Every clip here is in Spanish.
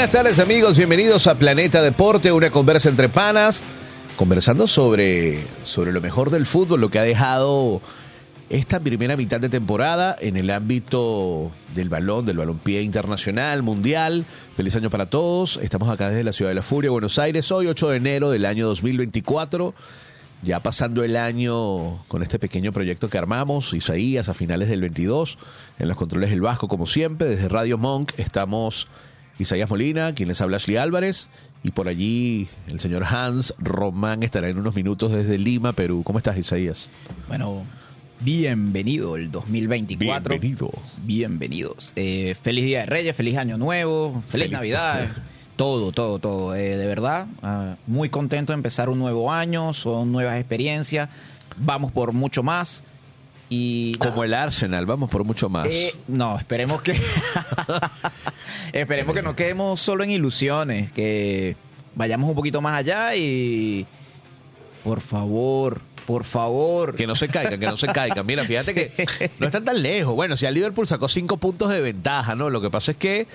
Buenas tardes amigos, bienvenidos a Planeta Deporte, una conversa entre panas, conversando sobre, sobre lo mejor del fútbol, lo que ha dejado esta primera mitad de temporada en el ámbito del balón, del balompié internacional, mundial. Feliz año para todos. Estamos acá desde la Ciudad de la Furia, Buenos Aires, hoy 8 de enero del año 2024. Ya pasando el año con este pequeño proyecto que armamos, Isaías, a finales del 22, en los controles del Vasco, como siempre, desde Radio Monk estamos Isaías Molina, quien les habla Ashley Álvarez, y por allí el señor Hans Román estará en unos minutos desde Lima, Perú. ¿Cómo estás, Isaías? Bueno, bienvenido el 2024. Bienvenido. Bienvenidos. Eh, feliz Día de Reyes, feliz Año Nuevo, feliz, Feliz- Navidad. Todo, todo, todo. Eh, de verdad, ah, muy contento de empezar un nuevo año, son nuevas experiencias, vamos por mucho más. Y Como el Arsenal, vamos por mucho más. Eh, no, esperemos que. esperemos que no quedemos solo en ilusiones, que vayamos un poquito más allá y. Por favor, por favor. Que no se caigan, que no se caigan. Mira, fíjate que no están tan lejos. Bueno, si al Liverpool sacó cinco puntos de ventaja, ¿no? Lo que pasa es que.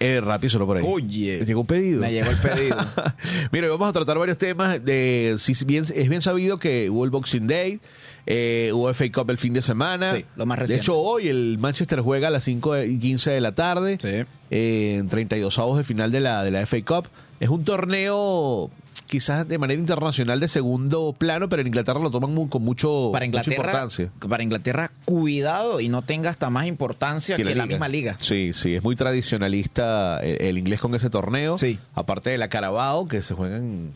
Eh, rápido, solo por ahí. Oye. Llegó un pedido. Me llegó el pedido. Mira, vamos a tratar varios temas. De, si bien, es bien sabido que hubo el Boxing Day, eh, hubo FA Cup el fin de semana. Sí, lo más De reciente. hecho, hoy el Manchester juega a las 5 y 15 de la tarde. Sí. eh, en 32 avos de final de la, de la FA Cup. Es un torneo quizás de manera internacional de segundo plano, pero en Inglaterra lo toman con mucho, para mucha importancia. para Inglaterra, cuidado y no tenga hasta más importancia que, la, misma liga. Sí, sí, es muy tradicionalista el, el inglés con ese torneo. Sí. Aparte de la Carabao, que se juegan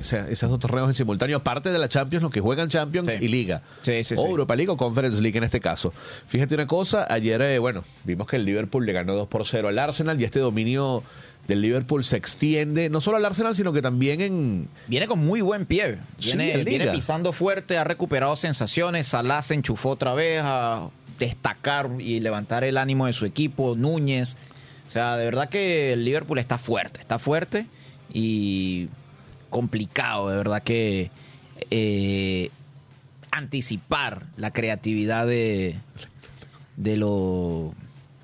o sea, esos dos torneos en simultáneo, aparte de la Champions, los que juegan Champions Sí. y Liga. Sí, sí, o. Europa League o Conference League en este caso. Fíjate una cosa, ayer, eh, bueno, vimos que el Liverpool le ganó 2 por 0 al Arsenal y este dominio del Liverpool se extiende, no solo al Arsenal, sino que también en... Viene con muy buen pie. Viene, viene pisando fuerte, ha recuperado sensaciones. Salah se enchufó otra vez a destacar y levantar el ánimo de su equipo. Núñez. O sea, de verdad que el Liverpool está fuerte, está fuerte y complicado, de verdad que eh, anticipar la creatividad de, de, lo-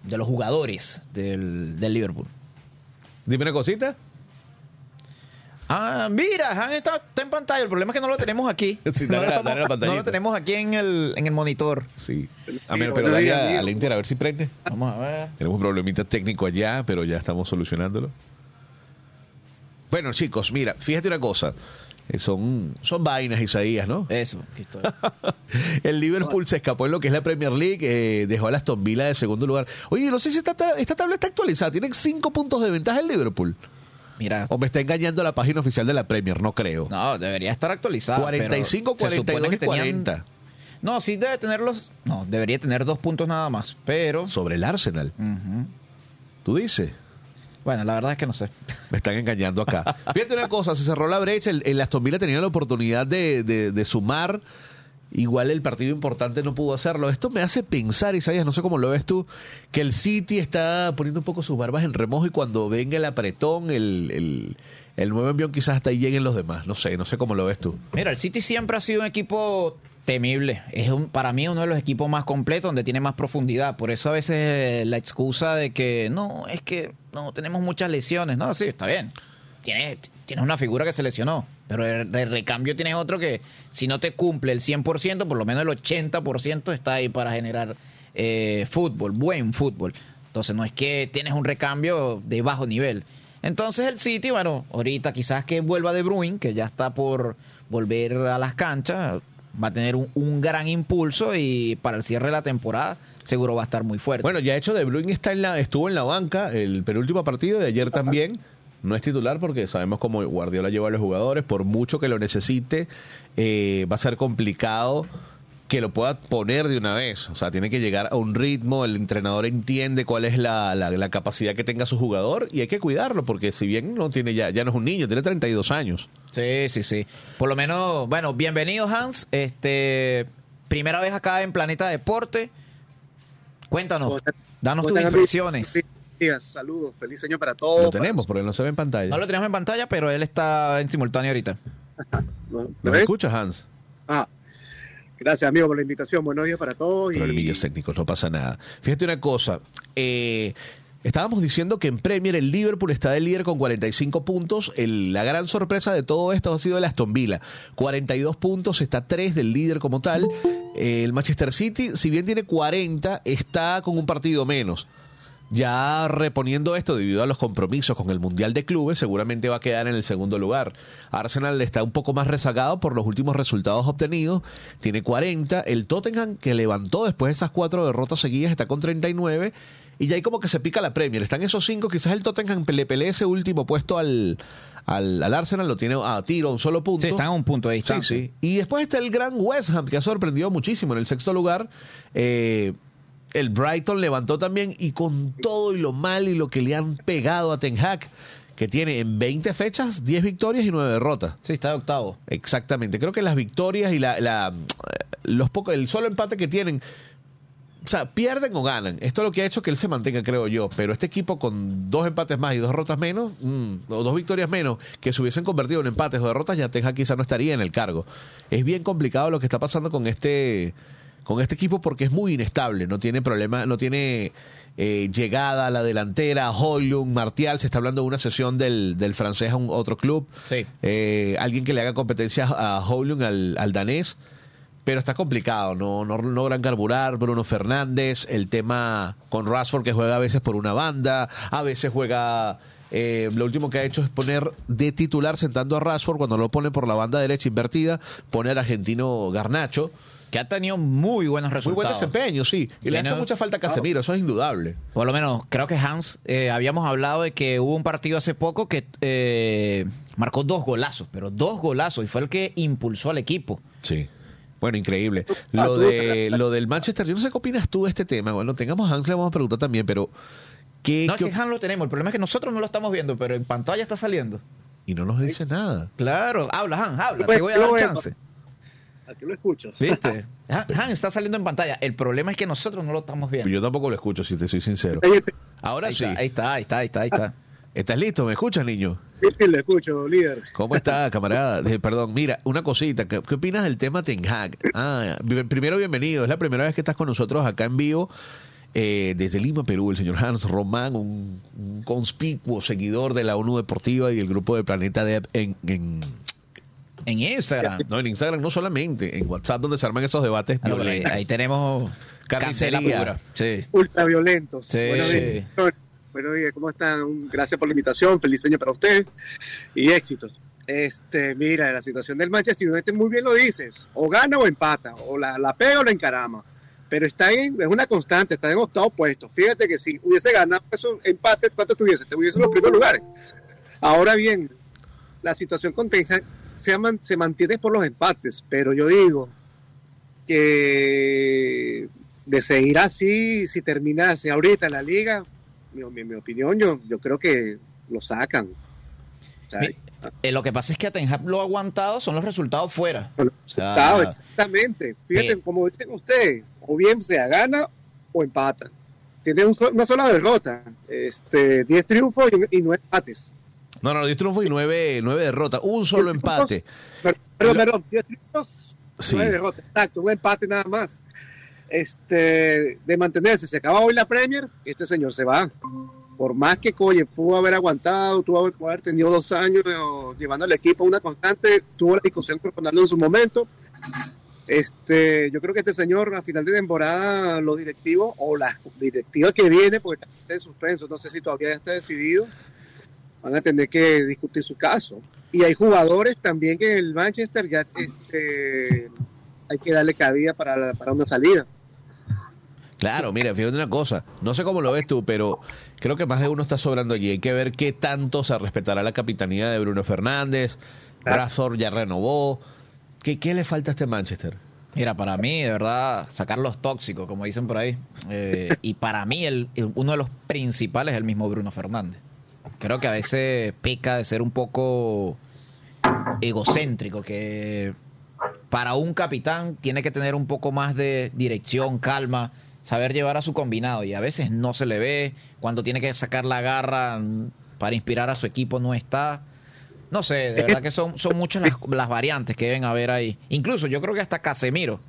de los jugadores del, del Liverpool. Dime una cosita. Ah, mira, Han está, está en pantalla. El problema es que no lo tenemos aquí. Sí, no, lo la- estamos- dale la no pantallita. lo tenemos aquí en el, en el monitor. Sí. A ver, pero dale al Inter a ver si prende. Vamos a ver. Tenemos un problemita técnico allá, pero ya estamos solucionándolo. Bueno, chicos, mira, fíjate una cosa. Eh, Son, son vainas, Isaías, ¿no? Eso. El Liverpool se escapó en lo que es la Premier League, eh, dejó a las Aston Villa de segundo lugar. Oye, no sé si esta, ta- esta tabla está actualizada. Tienen cinco puntos de ventaja el Liverpool. Mira. O me está engañando la página oficial de la Premier, no creo. No, debería estar actualizado. 45, pero se supone 42 y que tenían- 40. No, sí debe tenerlos. No, debería tener dos puntos nada más. Pero. Sobre el Arsenal. ¿Tú dices? Bueno, la verdad es que no sé. Me están engañando acá. Fíjate una cosa, se cerró la brecha, el, el Aston Villa tenía la oportunidad de, de- de sumar, igual el partido importante no pudo hacerlo. Esto me hace pensar, Isaías, no sé cómo lo ves tú, que el City está poniendo un poco sus barbas en remojo y cuando venga el apretón, el, el, el nuevo envión quizás hasta ahí lleguen los demás. No sé, no sé cómo lo ves tú. Mira, el City siempre ha sido un equipo Temible. Es un, para mí uno de los equipos más completos donde tiene más profundidad. Por eso a veces la excusa de que no, es que no tenemos muchas lesiones. No, sí, está bien. Tienes, tienes una figura que se lesionó, pero de, de recambio tienes otro que si no te cumple el 100%, por lo menos el 80% está ahí para generar eh, fútbol, buen fútbol. Entonces no es que tienes un recambio de bajo nivel. Entonces el City, bueno, ahorita quizás que vuelva de Bruin, que ya está por volver a las canchas, va a tener un, un gran impulso y para el cierre de la temporada seguro va a estar muy fuerte. Bueno, ya hecho de Bruyne está en la, estuvo en la banca el penúltimo partido de ayer también. No es titular porque sabemos cómo Guardiola lleva a los jugadores. Por mucho que lo necesite, eh, va a ser complicado que lo pueda poner de una vez. O sea, tiene que llegar a un ritmo. El entrenador entiende cuál es la, la- la capacidad que tenga su jugador y hay que cuidarlo porque si bien no tiene ya, ya no es un niño, tiene 32 años. Sí, sí, sí. Por lo menos, bueno, bienvenido Hans. Este, primera vez acá en Planeta Deporte. Cuéntanos, danos tus ¿Cómo están, impresiones. saludos, feliz año para todos. Lo tenemos porque no se ve en pantalla. No lo tenemos en pantalla, pero él está en simultáneo ahorita. ¿No? ¿Nos ¿Me ven? escuchas, Hans? Ah, gracias, amigo, por la invitación. Buenos días para todos. y- Problemillas técnicos, no pasa nada. Fíjate una cosa. eh, estábamos diciendo que en Premier el Liverpool está de líder con 45 puntos. El- la gran sorpresa de todo esto ha sido el Aston Villa. 42 puntos, está 3 del líder como tal. El Manchester City, si bien tiene 40, está con un partido menos. Ya reponiendo esto debido a los compromisos con el Mundial de Clubes, seguramente va a quedar en el segundo lugar. Arsenal está un poco más rezagado por los últimos resultados obtenidos, tiene 40. El Tottenham, que levantó después de esas cuatro derrotas seguidas, está con 39. Y ya hay como que se pica la Premier. Están esos cinco, quizás el Tottenham le pelee ese último puesto al, al, al Arsenal, lo tiene a tiro, a un solo punto. Sí, están a un punto de Sí, distancia. sí. Y después está el gran West Ham, que ha sorprendido muchísimo en el sexto lugar. Eh, el Brighton levantó también y con todo y lo mal y lo que le han pegado a Ten Hag, que tiene en 20 fechas 10 victorias y 9 derrotas. Sí, está de octavo. Exactamente. Creo que las victorias y la, la- los pocos, el solo empate que tienen, o sea, pierden o ganan. Esto es lo que ha hecho que él se mantenga, creo yo. Pero este equipo con dos empates más y dos derrotas menos, mm, o dos victorias menos, que se hubiesen convertido en empates o derrotas, ya Ten Hag quizá no estaría en el cargo. Es bien complicado lo que está pasando con este con este equipo porque es muy inestable, no tiene problema, no tiene eh, llegada a la delantera, Hoylund, Martial, se está hablando de una sesión del, del francés a un otro club, Sí. eh, alguien que le haga competencia a Hoylund, al, al danés, pero está complicado, no, no logran carburar, Bruno Fernández, el tema con Rashford que juega a veces por una banda, a veces juega... eh, lo último que ha hecho es poner de titular sentando a Rashford cuando lo pone por la banda derecha invertida, pone al argentino Garnacho. Que ha tenido muy buenos Muy resultados. buen desempeño, sí. Y le hace mucha falta a Casemiro, eso es indudable. Por lo menos, creo que Hans, eh, habíamos hablado de que hubo un partido hace poco que eh, marcó dos golazos, pero dos golazos, y fue el que impulsó al equipo. Sí. Bueno, increíble. Lo de lo del Manchester, yo no sé qué opinas tú de este tema. Bueno, tengamos a Hans, le vamos a preguntar también, pero ¿qué, No es que Hans lo tenemos, el problema es que nosotros no lo estamos viendo, pero en pantalla está saliendo. y no nos dice nada. Claro, habla Hans, habla, te voy a dar chance. Aquí lo escucho. ¿Viste? Han, Han está saliendo en pantalla. El problema es que nosotros no lo estamos viendo. Yo tampoco lo escucho, si te soy sincero. Ahora Ahí sí. está, ahí está, ahí está, ahí está, ahí está. ¿Estás listo? ¿Me escuchas, niño? Sí, sí, lo escucho, líder. ¿Cómo está, camarada? Eh, perdón, mira, una cosita. ¿Qué, qué opinas del tema Ten Hag? Ah, primero, bienvenido. Es la primera vez que estás con nosotros acá en vivo. eh, desde Lima, Perú, el señor Hans Román, un, un conspicuo seguidor de la ONU Deportiva y el grupo de Planeta Dep en, en- En Instagram. no, en Instagram no solamente, en WhatsApp donde se arman esos debates Ah, ahí, ahí tenemos Carnicería. Sí. Ultraviolentos. Sí. Buenos días. Buenos días, ¿cómo están? Gracias por la invitación, feliz año para ustedes y éxitos. Este, mira, la situación del Manchester United muy bien lo dices, o gana o empata, o la, la pega o la encarama, pero está en, es una constante, está en octavo puesto. Fíjate que si hubiese ganado esos empates, ¿cuánto tuviese? Te hubiese en los primeros lugares. Ahora bien, la situación con Ten Hag se, man- se mantiene por los empates, pero yo digo que de seguir así, si terminase ahorita la liga, mi, mi- mi opinión, yo, yo creo que lo sacan. Mi- Eh, lo que pasa es que a Ten Hag lo ha aguantado son los resultados fuera. O sea, exactamente. Fíjate, como dicen ustedes, o bien sea gana o empata. Tiene un una sola derrota, este, 10 triunfos y, y 9 empates. No, no, 10 triunfos y 9, nueve derrotas. Un solo empate. Perdón, perdón, 10 triunfos Sí. Nueve derrotas, exacto, un empate nada más. Este, de mantenerse, se acaba hoy la Premier, este señor se va. Por más que Coye pudo haber aguantado, tuvo haber, pudo haber tenido dos años llevando al equipo a una constante, tuvo la discusión con Ronaldo en su momento. Este, yo creo que este señor a final de temporada, los directivos o la directiva que viene, porque está en suspenso, no sé si todavía está decidido, van a tener que discutir su caso. Y hay jugadores también que en el Manchester ya este, hay que darle cabida para, la- para una salida. Claro, mira, fíjate una cosa, no sé cómo lo ves tú, pero creo que más de uno está sobrando allí. Hay que ver qué tanto se respetará la capitanía de Bruno Fernández. Brazor ya renovó. ¿Qué, ¿Qué le falta a este Manchester? Mira, para mí, de verdad, sacar los tóxicos, como dicen por ahí. Eh, y para mí, el, el- uno de los principales es el mismo Bruno Fernández. Creo que a veces peca de ser un poco egocéntrico, que para un capitán tiene que tener un poco más de dirección, calma, saber llevar a su combinado. Y a veces no se le ve. Cuando tiene que sacar la garra mm, para inspirar a su equipo, no está. No sé, de verdad que son, son muchas las, variantes que deben haber ahí. Incluso yo creo que hasta Casemiro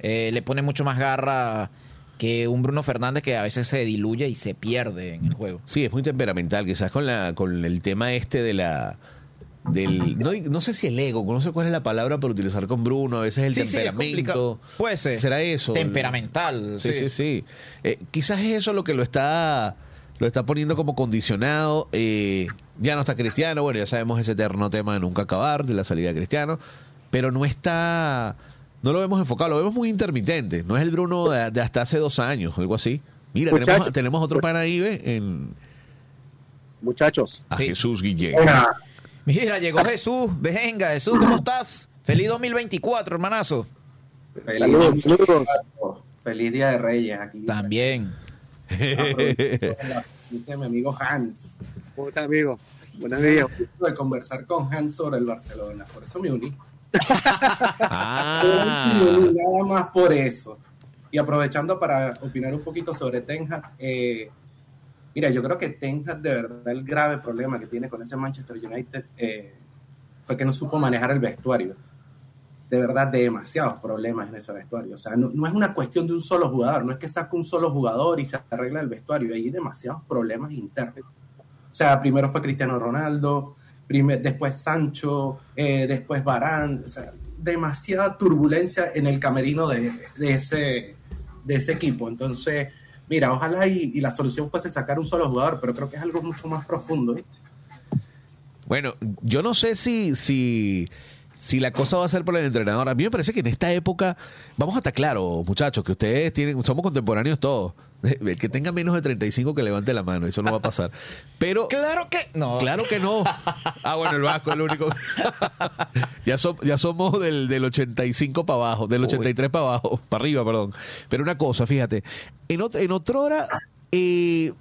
eh, le pone mucho más garra que un Bruno Fernández que a veces se diluye y se pierde en el juego. Sí, es muy temperamental, quizás con la con el tema este de la del no, no sé si el ego, no sé cuál es la palabra para utilizar con Bruno, a veces el Sí, sí, temperamento. Puede ser. ¿Será eso? Temperamental. Sí, sí, sí. Eh, quizás es eso lo que lo está lo está poniendo como condicionado. Eh, ya no está Cristiano, bueno, ya sabemos ese eterno tema de nunca acabar, de la salida de Cristiano, pero no está, no lo vemos enfocado, lo vemos muy intermitente. No es el Bruno de, de hasta hace dos años, algo así. Mira, tenemos, Muchachos. tenemos otro ¿ve? en Muchachos, a Sí. Jesús Guillén. Mira, llegó Jesús. Venga, Jesús, ¿cómo estás? Feliz 2024, hermanazo. Feliz, saludos, saludos. feliz Día de Reyes aquí. También. Dice mi amigo Hans. ¿Cómo está, amigo? Buenos días. De conversar con Hans sobre el Barcelona. Por eso me uní. ah, nada más por eso. Y aprovechando para opinar un poquito sobre Ten Hag, eh, mira, yo creo que Ten Hag, de verdad, el grave problema que tiene con ese Manchester United eh, fue que no supo manejar el vestuario. De verdad, demasiados problemas en ese vestuario. O sea, no, no es una cuestión de un solo jugador, no es que saque un solo jugador y se arregla el vestuario. Hay demasiados problemas internos. O sea, primero fue Cristiano Ronaldo, después Sancho, eh, después Barán. O sea, demasiada turbulencia en el camerino de, de ese, de ese equipo. Entonces, mira, ojalá y, y la solución fuese sacar un solo jugador, pero creo que es algo mucho más profundo, ¿viste? Bueno, yo no sé si, si, si la cosa va a ser por el entrenador. A mí me parece que en esta época, vamos a estar claros, muchachos, que ustedes tienen, somos contemporáneos todos. El que tenga menos de 35 que levante la mano, eso no va a pasar. Pero Claro que no. Claro que no. Ah, bueno, el Vasco es el único. ya, so- ya somos del, del 85 para abajo, del 83 para abajo, para arriba, perdón. Pero una cosa, fíjate, en, ot- en otra hora, eh,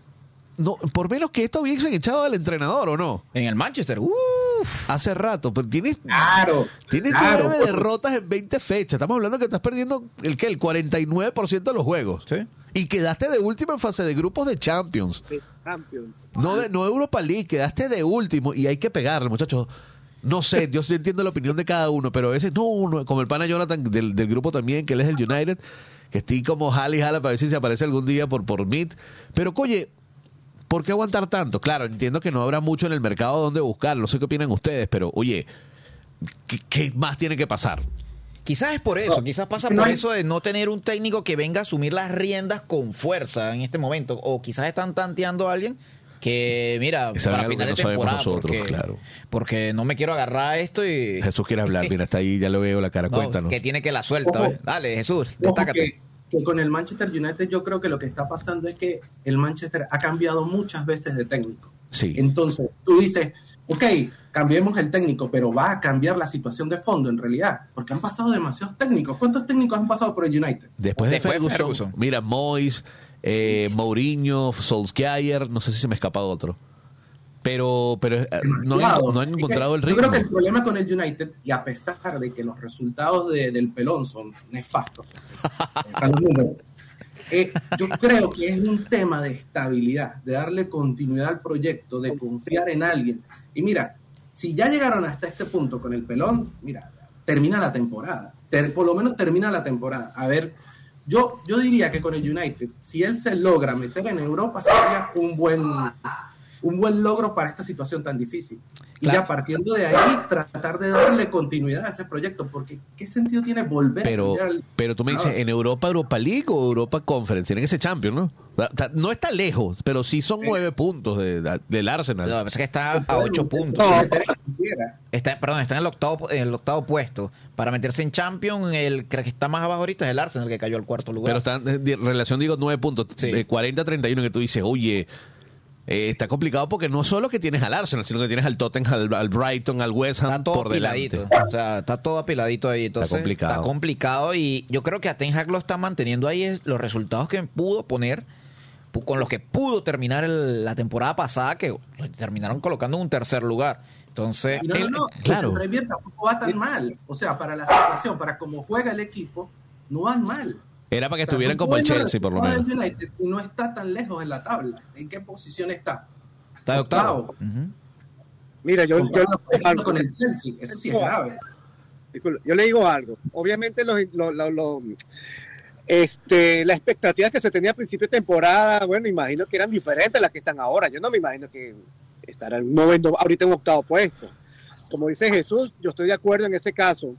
no, por menos que esto hubiesen echado al entrenador, ¿o no? En el Manchester. Uf. Hace rato, pero tienes, Claro. tienes claro, nueve pues. derrotas en 20 fechas. Estamos hablando que estás perdiendo el que el 49% de los juegos. Sí. Y quedaste de último en fase de grupos de Champions. Champions. No, de, no Europa League, quedaste de último y hay que pegarle, muchachos. No sé, yo sí entiendo la opinión de cada uno, pero a veces no, no, como el pana Jonathan del, del grupo también, que él es el United, que estoy como jala y jala para ver si se aparece algún día por, por Meet. Pero, oye, ¿por qué aguantar tanto? Claro, entiendo que no habrá mucho en el mercado donde buscar, no sé qué opinan ustedes, pero oye, ¿qué, qué más tiene que pasar? Quizás es por eso, quizás pasa no por hay- eso de no tener un técnico que venga a asumir las riendas con fuerza en este momento. O quizás están tanteando a alguien que, mira, para algo final que de no sabemos temporada, nosotros, porque, claro. porque no me quiero agarrar a esto y... Jesús quiere hablar, mira, está ahí, ya lo veo la cara, No, cuéntanos. que tiene que la suelta. Dale, Jesús, Ojo destácate. Que, con el Manchester United yo creo que lo que está pasando es que el Manchester ha cambiado muchas veces de técnico. Sí. Entonces, tú dices, ok, cambiemos el técnico, pero va a cambiar la situación de fondo en realidad, porque han pasado demasiados técnicos. ¿Cuántos técnicos han pasado por el United? Después de Después de Ferguson, Ferguson. mira, Moyes, eh, Mourinho, Solskjaer, no sé si se me ha escapado otro. Pero, pero eh, no, han- no encontrado el Yo ritmo. creo que el problema con el United, y a pesar de que los resultados de- del pelón son nefastos, eh, yo creo que es un tema de estabilidad, de darle continuidad al proyecto, de confiar en alguien. Y mira, si ya llegaron hasta este punto con el pelón, mira, termina la temporada. Ter- por lo menos termina la temporada. A ver, yo, yo diría que con el United, si él se logra meter en Europa, sería un buen, un buen logro para esta situación tan difícil. Y Claro. ya partiendo de ahí, tratar de darle continuidad a ese proyecto, porque ¿qué sentido tiene volver Pero, a al- pero tú me dices, Ah. ¿en Europa, Europa League o Europa Conference? Tienen ese champion, ¿no? No está lejos, pero sí son nueve puntos de- de- del Arsenal. Pasa es que está a ocho puntos. No. Está, perdón, está en el octavo, en el octavo puesto. Para meterse en Champions, el creo que está más abajo ahorita es el Arsenal, que cayó al cuarto lugar. Pero están en di- relación, digo, nueve puntos. Sí. De 40-31 que tú dices, oye, eh, está complicado porque no solo que tienes al Arsenal, sino que tienes al Tottenham, al, al Brighton, al West Ham Está todo por delante. apiladito. O sea, está todo apiladito ahí. Entonces, complicado. Está complicado y yo creo que a Ten Hag lo está manteniendo ahí es los resultados que pudo poner con los que pudo terminar el- la temporada pasada que terminaron colocando en un tercer lugar. Entonces, no, no, él- no, claro. el Premier tampoco va tan mal. O sea, para la situación, para cómo juega el equipo, no van mal. Era para que O sea, estuvieran como el Chelsea, por lo menos. United y no está tan lejos en la tabla. ¿En qué posición está? está de octavo. Mira, yo, yo, algo. con el Chelsea. Eso sí es grave. Yo le digo algo. Obviamente los, los- los- los- este, las expectativas que se tenía a principio de temporada, bueno, imagino que eran diferentes a las que están ahora. Yo no me imagino que estarán moviendo ahorita en octavo puesto. Como dice Jesús, yo estoy de acuerdo en ese caso.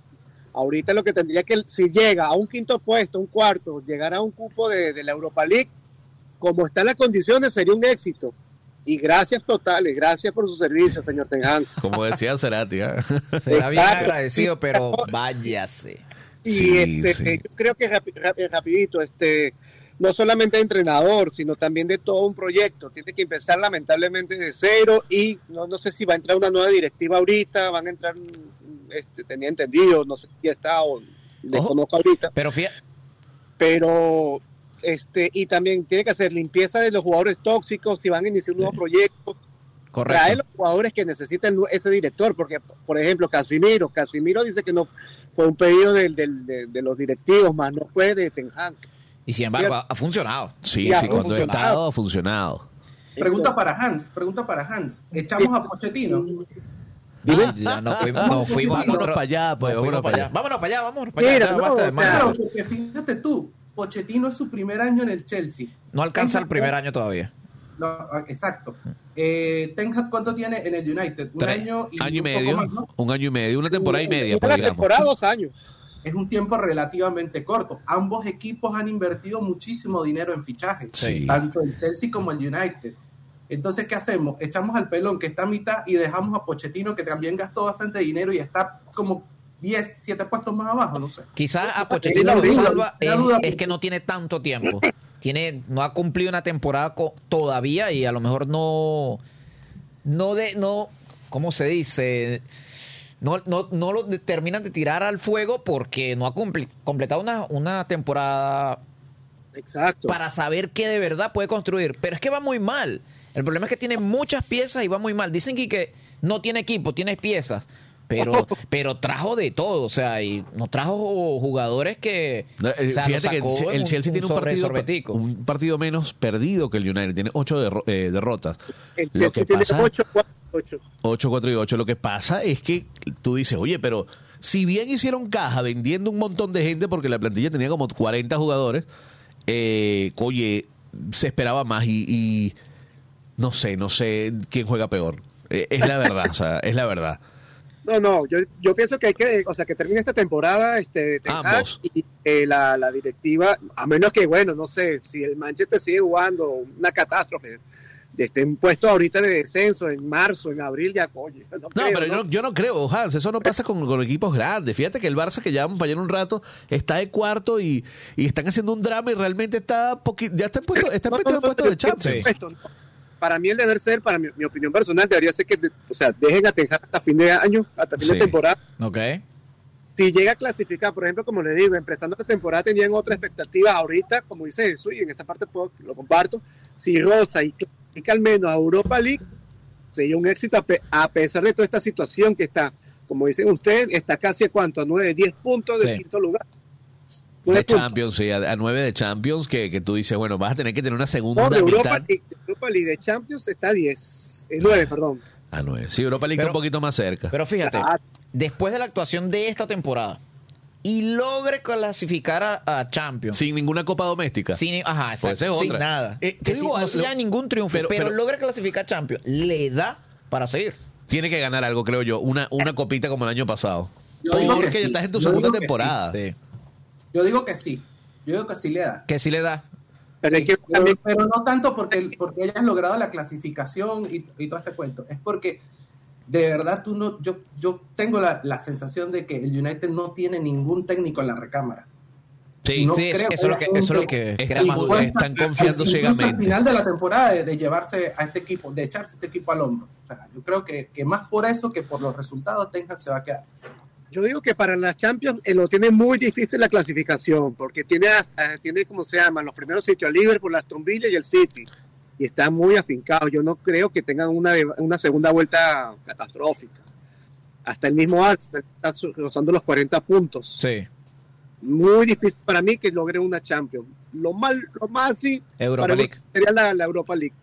Ahorita lo que tendría que, si llega a un quinto puesto, un cuarto, llegar a un cupo de, de la Europa League, como están las condiciones, sería un éxito. Y gracias totales, gracias por su servicio, señor Tenjan. Como decía Cerati. ¿ah? Será bien agradecido, pero váyase. Y Sí, este, sí. yo creo que rapi- rapi- rapidito, este, no solamente de entrenador, sino también de todo un proyecto. Tiene que empezar lamentablemente de cero y no, no sé si va a entrar una nueva directiva ahorita, van a entrar, este, tenía entendido, no sé si está o desconozco ahorita, Pero fíjate, pero este, y también tiene que hacer limpieza de los jugadores tóxicos, si van a iniciar un nuevo proyecto, traer correcto. los jugadores que necesita el nu- ese director, porque, por ejemplo, Casimiro, Casimiro dice que no fue un pedido del, del- de, de los directivos, más no fue de Ten Hag. Y sin embargo, Cierto. ha, funcionado. Sí, Ya, sí, cuando ha funcionado. estado, ha funcionado. Pregunta para Hans. Pregunta para Hans. ¿Echamos a Pochettino? Ah, ya nos fuimos, al Vámonos otro- para allá, pues, vámonos para allá. Vámonos para allá, vámonos para allá. Mira, ya no, basta de o más. sea, Claro, porque fíjate tú, Pochettino es su primer año en el Chelsea. no alcanza el primer año todavía. No, ah, exacto. Eh, Ten Hag, ¿cuánto tiene en el United? Un Tres- año y, año y un poco medio, más, ¿no? un año y medio, una temporada y media, Y pues temporada dos años. Es un tiempo relativamente corto. Ambos equipos han invertido muchísimo dinero en fichajes, Sí. tanto el Chelsea como el United. Entonces, ¿qué hacemos? Echamos al pelón que está a mitad y dejamos a Pochettino que también gastó bastante dinero y está como 10, 7 puestos más abajo, no sé. Quizás a Pochettino lo salva es, duda. es que no tiene tanto tiempo. Tiene, no ha cumplido una temporada co- todavía y a lo mejor no, no de, no, ¿cómo se dice? No, no, no lo de- terminan de tirar al fuego porque no ha cumpli- completado una, una temporada Exacto. para saber qué de verdad puede construir. Pero es que va muy mal. El problema es que tiene muchas piezas y va muy mal. Dicen que, que no tiene equipo, tiene piezas. Pero, pero trajo de todo, o sea, y no trajo jugadores que. No, eh, o sea, Fíjate que el, Chelsea tiene un sobre- partido, sorbetico. un partido menos perdido que el United. Tiene ocho derro- eh, derrotas. el lo Chelsea que tiene pasa- 8, 4, 8. 8, 4 y 8. Lo que pasa es que tú dices, oye, pero si bien hicieron caja vendiendo un montón de gente porque la plantilla tenía como 40 jugadores, eh, oye, se esperaba más y, y no sé, no sé quién juega peor. Eh, es la verdad, o sea, es la verdad. No, no, yo, yo pienso que hay que, o sea, que termine esta temporada, este, Ambos. y eh, la, la directiva, a menos que, bueno, no sé, si el Manchester sigue jugando una catástrofe, estén puestos ahorita de descenso en marzo, en abril, ya, oye. No, No, creo, pero Yo, no- yo no creo, Hans, eso no pasa con, con equipos grandes. Fíjate que el Barça, que llevamos para allá un rato, está de cuarto y, y están haciendo un drama y realmente está poqui- ya está en puesto, está No, metido no, en puesto no, de Champions. No. Para mí el deber ser, para mi, mi opinión personal, debería ser que, o sea, dejen a Ten Hag hasta fin de año, hasta fin Sí. de temporada. Ok. Si llega a clasificar, por ejemplo, como le digo, empezando la temporada tenían otra expectativa. Ahorita, como dice Jesús, y en esa parte puedo- lo comparto, si Rosa y clasifica al menos a Europa League, sería un éxito a, pe- a pesar de toda esta situación que está, como dicen ustedes, está casi a cuánto, a 9, 10 puntos del Sí. quinto lugar. De puntos. Champions, sí, a, a nueve de Champions, que, que tú dices, bueno, vas a tener que tener una segunda No, de Europa mitad. League, de Europa League de Champions está a 10, eh, 9, perdón. A nueve. Sí, Europa League Pero- está un poquito más cerca. Pero fíjate, Ah, después de la actuación de esta temporada y logre clasificar a, a Champions. Sin ninguna copa doméstica. Sin, ajá, exacto, Pues sin nada. Eh, te Que digo si- no algo- se lleva ningún triunfo, pero- pero, pero- logra clasificar a Champions. Le da para seguir. Tiene que ganar algo, creo yo. Una, una copita como el año pasado. Yo digo que Porque sí. estás en tu Yo segunda temporada. Sí. Yo digo que sí. Yo digo que sí le da. Que sí le da. Pero hay que Pero, no tanto porque, porque hayas logrado la clasificación y, y todo este cuento. Es porque de verdad tú no, yo, yo tengo la, la sensación de que el United no tiene ningún técnico en la recámara. Sí, No sí, eso, creo eso es lo que, eso es lo que Es que dudas. están confiando ciegamente. Al final de la temporada de, de llevarse a este equipo, de echarse este equipo al hombro. O sea, yo creo que, que más por eso que por los resultados Ten Hag se va a quedar. Yo digo que para la Champions eh, lo tiene muy difícil la clasificación, porque tiene, hasta, tiene como se llama, los primeros sitios, Liverpool, Aston Villa y el City. Y está muy afincado. Yo no creo que tengan una, de- una segunda vuelta catastrófica. Hasta el mismo Arsenal está rozando los 40 puntos. Sí. Muy difícil para mí que logre una Champions. Lo, mal, lo más sí Europa para League. sería la, la Europa League.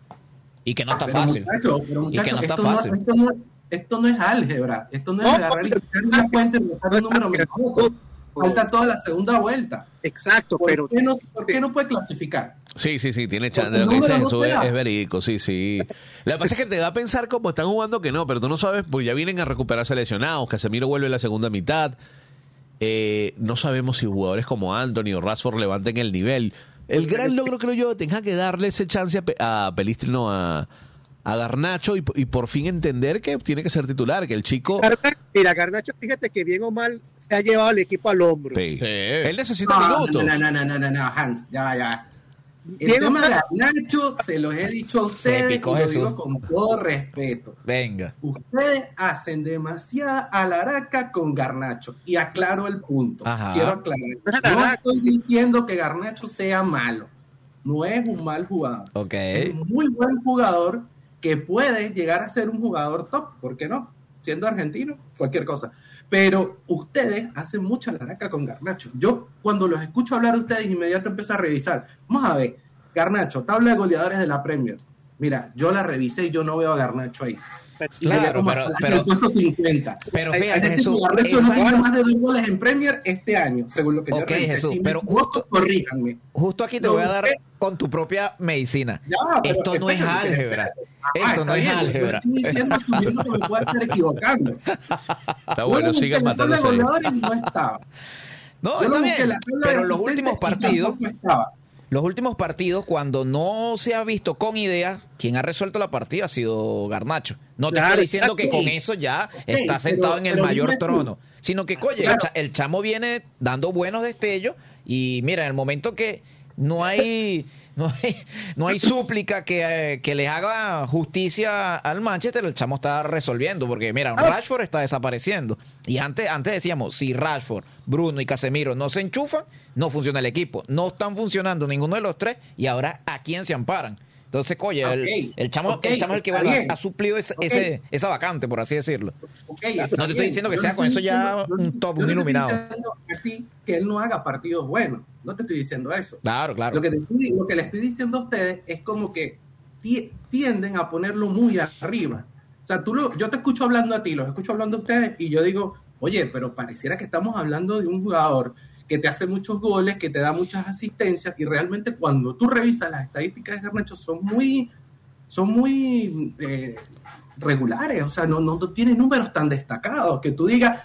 Y que no está Pero, fácil. muchacho, pero, Y que no está fácil. No, esto, no, es álgebra. Esto no es No, agarrar y pero- sacar una cuenta y buscar un número mejor. Falta toda la segunda vuelta. Exacto, ¿Por, pero qué no, ¿Por qué no puede clasificar? Sí, sí, sí, tiene chance. Lo que dice Jesús es, verídico, sí, sí. Lo que pasa es que te da a pensar como están jugando que no, pero tú no sabes, pues ya vienen a recuperarse lesionados. Casemiro vuelve en la segunda mitad. Eh, no sabemos si jugadores como Anthony o Rashford levanten el nivel. El gran logro, creo yo, tenga que darle ese chance a, a Pelistri, no, a, a Garnacho y, y por fin entender que tiene que ser titular, que el chico... Mira, Garnacho, fíjate que bien o mal se ha llevado al equipo al hombro. Sí. Sí. Él necesita No, minutos. no, no, no, no, no, no, Hans, ya, ya. El Diego tema de Mar- Nacho se los he dicho a ustedes y lo digo con todo respeto. Venga. Ustedes hacen demasiada alaraca con Garnacho. Y aclaro el punto. Ajá. Quiero aclarar. No estoy diciendo que Garnacho sea malo. No es un mal jugador. Es un muy buen jugador que puede llegar a ser un jugador top. ¿Por qué no? Siendo argentino, cualquier cosa. Pero ustedes hacen mucha laraca con Garnacho. Yo, cuando los escucho hablar a ustedes, inmediato empiezo a revisar. Vamos a ver, Garnacho, tabla de goleadores de la Premier. Mira, yo la revisé y yo no veo a Garnacho ahí. Claro, pero- pero- puesto 50. Pero Es fíjate, decir, Jesús, esa- no más de dos goles en Premier este año, según lo que yo Ok, revisé. Jesús, Si pero justo- corríjanme. Justo aquí te No, voy a dar con tu propia medicina. Ya, Esto no es álgebra. espérate. Esto está no es bien, yo álgebra. Estoy diciendo, asumiendo que me puedo estar equivocando. Está bueno, Yo sigan matándose no. No, Yo está bien. Pero los asistentes últimos partidos, estaba. Los últimos partidos, cuando no se ha visto con idea, quien ha resuelto la partida ha sido Garnacho. No te Claro, estoy diciendo que con eso ya está sentado pero- en el mayor trono, sino que, oye, el, Claro. el chamo viene dando buenos destellos y mira, en el momento que no hay no hay, no hay súplica que, eh, que les haga justicia al Manchester, el chamo está resolviendo, porque mira, Ah. Rashford está desapareciendo. Y antes, antes decíamos, si Rashford, Bruno y Casemiro no se enchufan, no funciona el equipo. No están funcionando ninguno de los tres y ahora a quién se amparan. Entonces, oye, el, el chamo, ok, el chamo es el que ese, Ok. ese- esa vacante, por así decirlo. No te estoy bien. diciendo que Yo sea no con eso ya un top, un iluminado. a ti que él no haga partidos buenos. No te estoy diciendo eso. Claro, claro. Lo que, te estoy- lo que le estoy diciendo a ustedes es como que ti- tienden a ponerlo muy arriba. O sea, tú lo, yo te escucho hablando a ti, los escucho hablando a ustedes y yo digo, oye, pero pareciera que estamos hablando de un jugador que te hace muchos goles, que te da muchas asistencias y realmente cuando tú revisas las estadísticas de Garnacho son muy, son muy eh, regulares, o sea, no, no tiene números tan destacados que tú digas,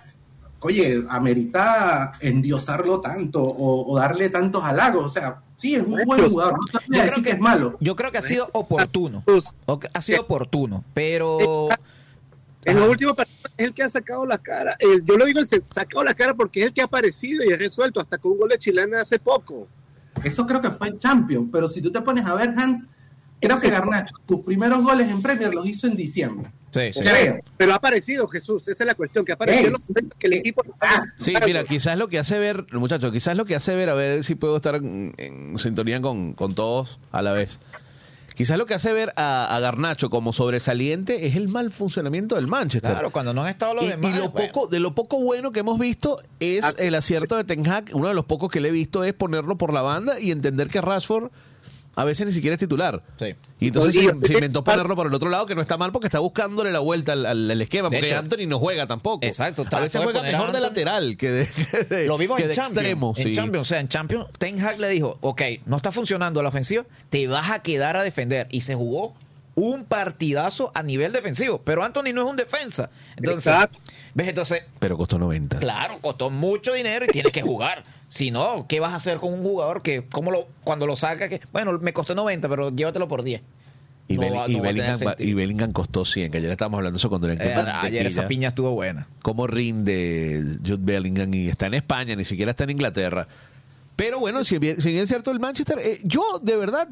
oye, amerita endiosarlo tanto o, o darle tantos halagos. O sea, sí, es un buen jugador. No te voy yo a creo decir que- que es malo. Yo creo que ha sido oportuno. Ha sido oportuno, pero... en los últimos partidos es el que ha sacado la cara. El- yo lo digo, el se- sacado la cara porque es el que ha aparecido y ha resuelto hasta con un gol de chilena hace poco. Eso creo que fue en Champions. Pero si tú te pones a ver, Hans, creo que Garnacho, sus primeros goles en Premier los hizo en diciembre. Sí, sí. Creo. Pero ha aparecido Jesús, esa es la cuestión, que ha aparecido en los momentos que el equipo Ah, Sí, mira, quizás lo que hace ver, muchachos, quizás lo que hace ver, a ver si puedo estar en, en sintonía con, con todos a la vez. Quizás lo que hace ver a, a Garnacho como sobresaliente es el mal funcionamiento del Manchester. Claro, cuando no han estado los Y, y demás. lo bueno. poco, de lo poco bueno que hemos visto es Ah. el acierto de Ten Hag. Uno de los pocos que le he visto es ponerlo por la banda y entender que Rashford a veces ni siquiera es titular. Sí. Y entonces se, se inventó ponerlo por el otro lado, que no está mal porque está buscándole la vuelta al, al- al esquema, De porque hecho, Anthony no juega tampoco. Exacto, A veces juega a mejor de lateral que de, que de- Lo vimos que en de Champions. extremo. en sí. Champions, o sea, en Champions, Ten Hag le dijo, ok, no está funcionando la ofensiva, te vas a quedar a defender. Y se jugó un partidazo a nivel defensivo. Pero Anthony no es un defensa. Entonces, Exacto. ¿ves? Entonces, Pero costó 90. claro, costó mucho dinero y tienes que jugar. Si no, ¿qué vas a hacer con un jugador que, como lo, cuando lo saca, que, bueno, me costó 90, pero llévatelo por 10? Y, No Belling- va- y no Bellingham, sentido. y Bellingham costó 100, que ayer estábamos hablando de eso cuando era en Eh, ayer esa piña estuvo buena. cómo rinde Jude Bellingham y está en España, ni siquiera está en Inglaterra. Pero bueno, si bien, si bien es cierto el Manchester, eh, yo de verdad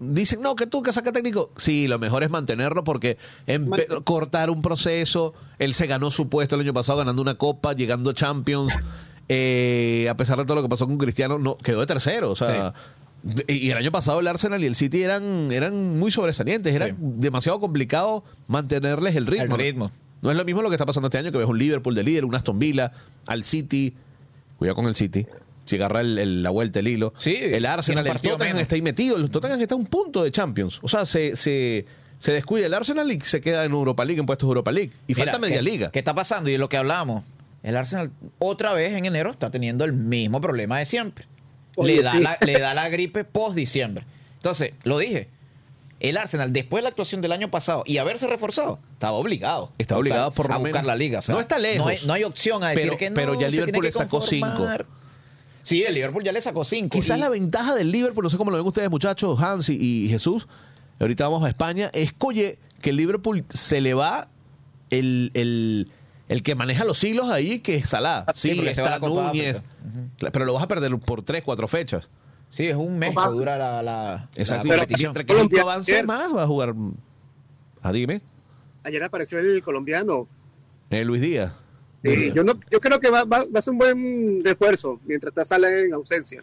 dicen, no, que tú que saca técnico. Sí, lo mejor es mantenerlo porque Mant- cortar un proceso, él se ganó su puesto el año pasado ganando una copa, llegando a Champions. Eh, a pesar de todo lo que pasó con Cristiano, no quedó de tercero, o sea, y y el año pasado el Arsenal y el City eran eran muy sobresalientes, era Sí. demasiado complicado mantenerles el ritmo. El ritmo. No es lo mismo lo que está pasando este año, que ves un Liverpool de líder, un Aston Villa, al City. Cuidado con el City. Si agarra el- el- la vuelta, el hilo. Sí, el Arsenal, el Tottenham menos. está ahí metido. El Tottenham está a un punto de Champions. O sea, se, se, se descuida el Arsenal y se queda en Europa League, en puestos de Europa League. Y Mira, falta media ¿qué- liga. ¿Qué está pasando? Y es lo que hablábamos. El Arsenal otra vez en enero está teniendo el mismo problema de siempre. Oye, le, da sí. la, le da la gripe post diciembre. Entonces, lo dije. El Arsenal, después de la actuación del año pasado y haberse reforzado, estaba obligado. Está obligado por a buscar la liga. o sea, No está lejos. No hay, no hay opción a decir Pero- que no. pero ya Liverpool le sacó conformar. Sí, el Liverpool ya le sacó cinco. Quizás Y- la ventaja del Liverpool, no sé cómo lo ven ustedes, muchachos, Hans y, y Jesús. Ahorita vamos a España. Es que el Liverpool se le va el, el, el que maneja los hilos ahí, que es Salah. Sí, Sí, porque se va a está Núñez. África. Claro, Pero lo vas a perder por tres, cuatro fechas. Sí, es un mes Opa. que dura la, la, Exacto. la Y competición. Mientras que Colombia, avance ayer. más, va a jugar. Ah, dime. Ayer apareció el colombiano. Eh, Luis Díaz. Sí, yo, no, yo creo que va, va, va a ser un buen refuerzo mientras está Sala en ausencia.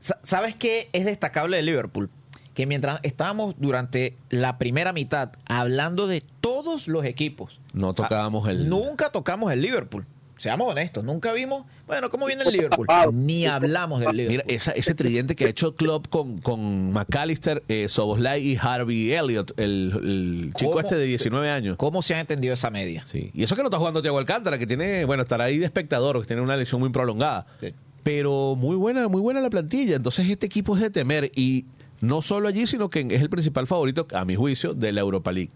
Sa- ¿Sabes qué es destacable de Liverpool? Que mientras estábamos durante la primera mitad hablando de todos los equipos, No tocábamos el. nunca tocamos el Liverpool. Seamos honestos, nunca vimos, bueno, ¿cómo viene el Liverpool? Ni hablamos del Mira, Liverpool. esa- ese tridente que ha hecho Klopp con, con McAllister, eh, Soboslai y Harvey Elliott, el, el chico ¿Cómo este de se- 19 años. ¿Cómo se ha entendido esa media? Sí. Y eso que no está jugando Thiago Alcántara, que tiene, bueno, estará ahí de espectador, que tiene una lesión muy prolongada. Sí. Pero muy buena, muy buena la plantilla. Entonces este equipo es de temer. Y no solo allí, sino que es el principal favorito, a mi juicio, de la Europa League.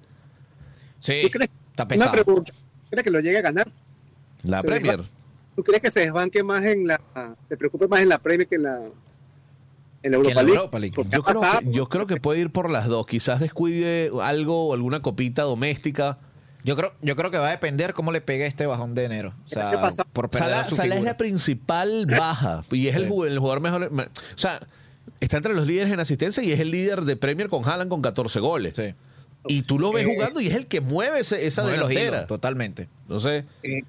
Sí, ¿Tú crees? está Una pregunta. ¿Crees que lo llegue a ganar? La Se Premier. ¿Tú crees que se desbanque más en la... te preocupe más en la Premier que en la... En la Europa, en la League? Europa League. Porque Yo creo, que, yo creo que puede ir por las dos. Quizás descuide algo, alguna copita doméstica. Yo creo, yo creo que va a depender cómo le pegue este bajón de enero. O sea, ¿Qué pasa? por Salah, Salah es la principal baja y es el, Sí. jugador, el jugador mejor. O sea, está entre los líderes en asistencia y es el líder de Premier con Haaland con 14 goles. Sí. Y tú lo ves Eh, jugando y es el que mueve ese- esa Mueve delantera. hilos, totalmente. Sé. Eh,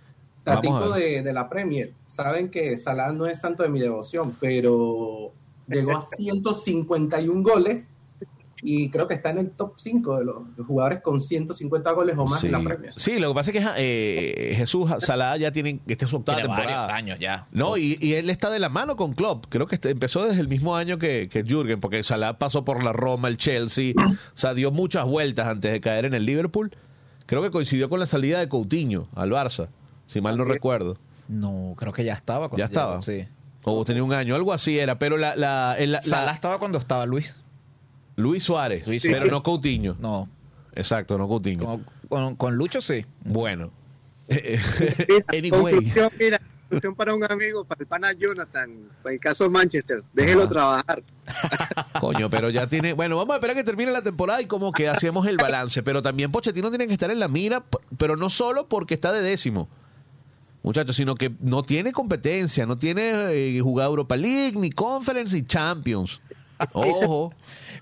Vamos de, de la Premier. Saben que Salah no es santo de mi devoción, pero llegó a 151 goles y creo que está en el top 5 de los de jugadores con 150 goles o más sí. en la Premier. Sí, lo que pasa es que eh, Jesús Salah ya tiene, esta es su octava Tiene temporada. años ya. No, y, y él está de la mano con Klopp. Creo que este- empezó desde el mismo año que, que Jürgen, porque Salah pasó por la Roma, el Chelsea, o sea, dio muchas vueltas antes de caer en el Liverpool. Creo que coincidió con la salida de Coutinho al Barça, si mal no recuerdo. No, creo que ya estaba. cuando Ya estaba. Sí. O tenía un año, algo así era, pero la, la, en la- la- Salah estaba cuando estaba Luis. Luis Suárez, Luis pero no Coutinho. No, Exacto, no Coutinho. con, con- con Lucho sí. Bueno. Anyway. mira, para un amigo, para el pana Jonathan, para el caso de Manchester, déjelo Ajá. trabajar. Coño, pero ya tiene. Bueno, vamos a esperar que termine la temporada y como que hacemos el balance. Pero también Pochettino tiene que estar en la mira, pero no solo porque está de décimo, muchachos, sino que no tiene competencia, no tiene eh, jugado Europa League, ni Conference, ni Champions. Ojo.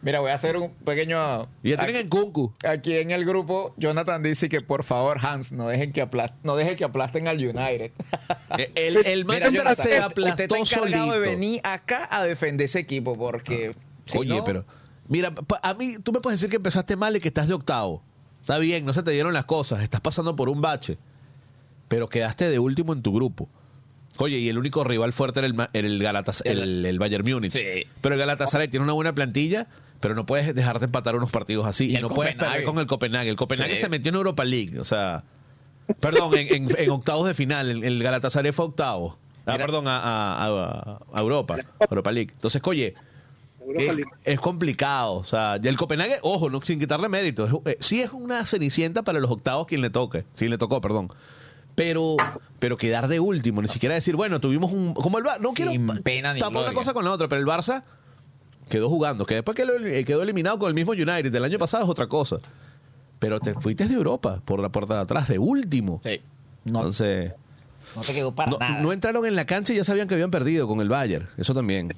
Mira, voy a hacer un pequeño... Y ya tienen en Kunku. Aquí en el grupo, Jonathan dice que por favor, Hans, no dejen que, apla- no dejen que aplasten al United. El, el Mira, Jonathan, se usted aplastó está encargado solito. de venir acá a defender ese equipo porque... si Oye, no- pero. Mira, a mí, tú me puedes decir que empezaste mal y que estás de octavo. Está bien, no se te dieron las cosas, estás pasando por un bache. Pero quedaste de último en tu grupo. Oye, y el único rival fuerte era el, Ma- era el, Galatas, el, el Bayern Múnich. Sí. Pero el Galatasaray tiene una buena plantilla, pero no puedes dejarte empatar unos partidos así. Y el no puedes Copenhague. perder con el Copenhague. El Copenhague Sí. se metió en Europa League, o sea... Perdón, en, en- en octavos de final. El, el Galatasaray fue octavo. Ah, Mira. perdón, a, a- a- a Europa. Europa League. Entonces, oye, Europa es, League. es complicado. O sea, y el Copenhague, ojo, no, sin quitarle mérito. es- eh, sí es una cenicienta para los octavos quien le toque. Quien le tocó, perdón. Pero, pero quedar de último, ni siquiera decir, bueno, tuvimos un. Como el Barça. No quiero Sin pena ni tapar una gloria. cosa con la otra, pero el Barça quedó jugando. Que después que lo- eh, quedó eliminado con el mismo United del año pasado es otra cosa. Pero te fuiste de Europa por la puerta de atrás, de último. Sí. No, Entonces. no te quedó para No, nada. no entraron en la cancha y ya sabían que habían perdido con el Bayern. Eso también.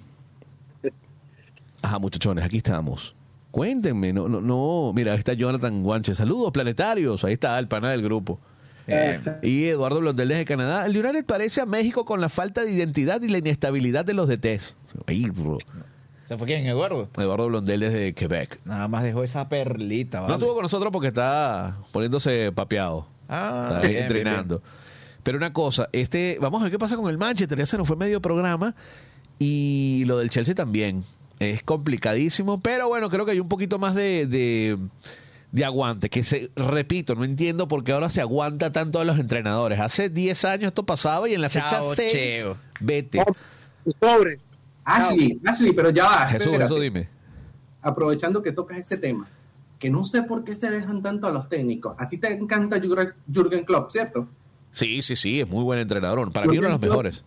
Ajá, muchachones, aquí estamos. Cuéntenme, no, no, no. Mira, ahí está Jonathan Guanche. Saludos, planetarios. Ahí está el pana del grupo. Eh, Y Eduardo Blondel desde Canadá. El United parece a México con la falta de identidad y la inestabilidad de los DTs. Bro. ¿Se fue quién? Eduardo. Eduardo Blondel desde Quebec. Nada más dejó esa perlita, ¿vale? No estuvo con nosotros porque está poniéndose papeado. Ah, Está ahí bien, bien, entrenando. Pero una cosa, este, vamos a ver qué pasa con el Manchester. Ya se nos fue medio programa. Y lo del Chelsea también. Es complicadísimo. Pero bueno, creo que hay un poquito más de, de, de aguante. Que se, repito, no entiendo por qué ahora se aguanta tanto a los entrenadores. Hace 10 años esto pasaba y en la fecha Chao, 6, Cheo. vete. Sobre. Ashley, Ashley, pero ya va. Jesús, espérate. Jesús, dime. aprovechando que tocas ese tema, que no sé por qué se dejan tanto a los técnicos. A ti te encanta Jürgen Jürgen Klopp, ¿cierto? Sí, sí, sí, es muy buen entrenador. Para mí uno de los Jürgen Klopp- mejores.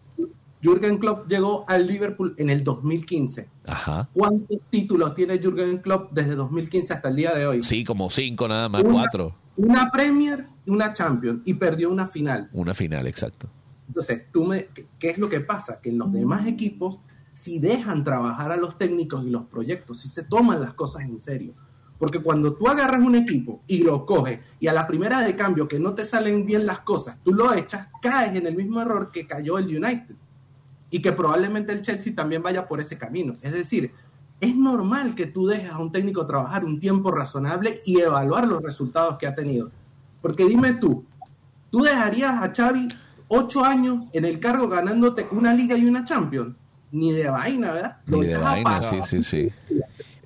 Jürgen Klopp llegó al Liverpool en el 2015. Ajá. ¿Cuántos títulos tiene Jürgen Klopp desde 2015 hasta el día de hoy? Sí, como cinco nada más, Una- cuatro. Una Premier y una Champions y perdió una final. Una final, exacto. Entonces, tú me, ¿qué, qué es lo que pasa? Que en los demás equipos, si dejan trabajar a los técnicos y los proyectos, si se toman las cosas en serio. Porque cuando tú agarras un equipo y lo coges y a la primera de cambio que no te salen bien las cosas, tú lo echas, caes en el mismo error que cayó el United. Y que probablemente el Chelsea también vaya por ese camino. Es decir, es normal que tú dejes a un técnico trabajar un tiempo razonable y evaluar los resultados que ha tenido. Porque dime tú, ¿tú dejarías a Xavi ocho años en el cargo ganándote una liga y una Champions? Ni de vaina, ¿verdad? Lo Ni de vaina, sí, sí, sí.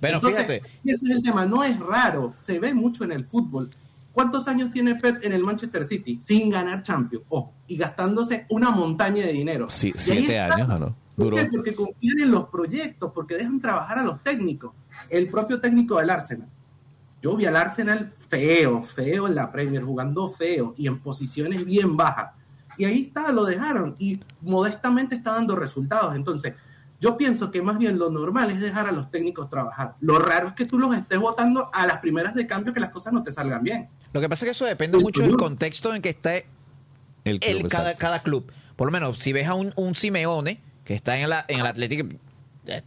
Pero Entonces, fíjate, ese es el tema, no es raro, se ve mucho en el fútbol. ¿Cuántos años tiene Pep en el Manchester City sin ganar Champions? Ojo, y gastándose una montaña de dinero. Sí, Y siete está. años, ¿o no? Porque confían en los proyectos, porque dejan trabajar a los técnicos. El propio técnico del Arsenal. Yo vi al Arsenal feo, feo en la Premier, jugando feo y en posiciones bien bajas. Y ahí está, lo dejaron y modestamente está dando resultados. Entonces, yo pienso que más bien lo normal es dejar a los técnicos trabajar. Lo raro es que tú los estés votando a las primeras de cambio que las cosas no te salgan bien. Lo que pasa es que eso depende mucho del contexto en que esté El club, el, cada, cada club. Por lo menos, si ves a un, un Simeone que está en, la, en el Atlético,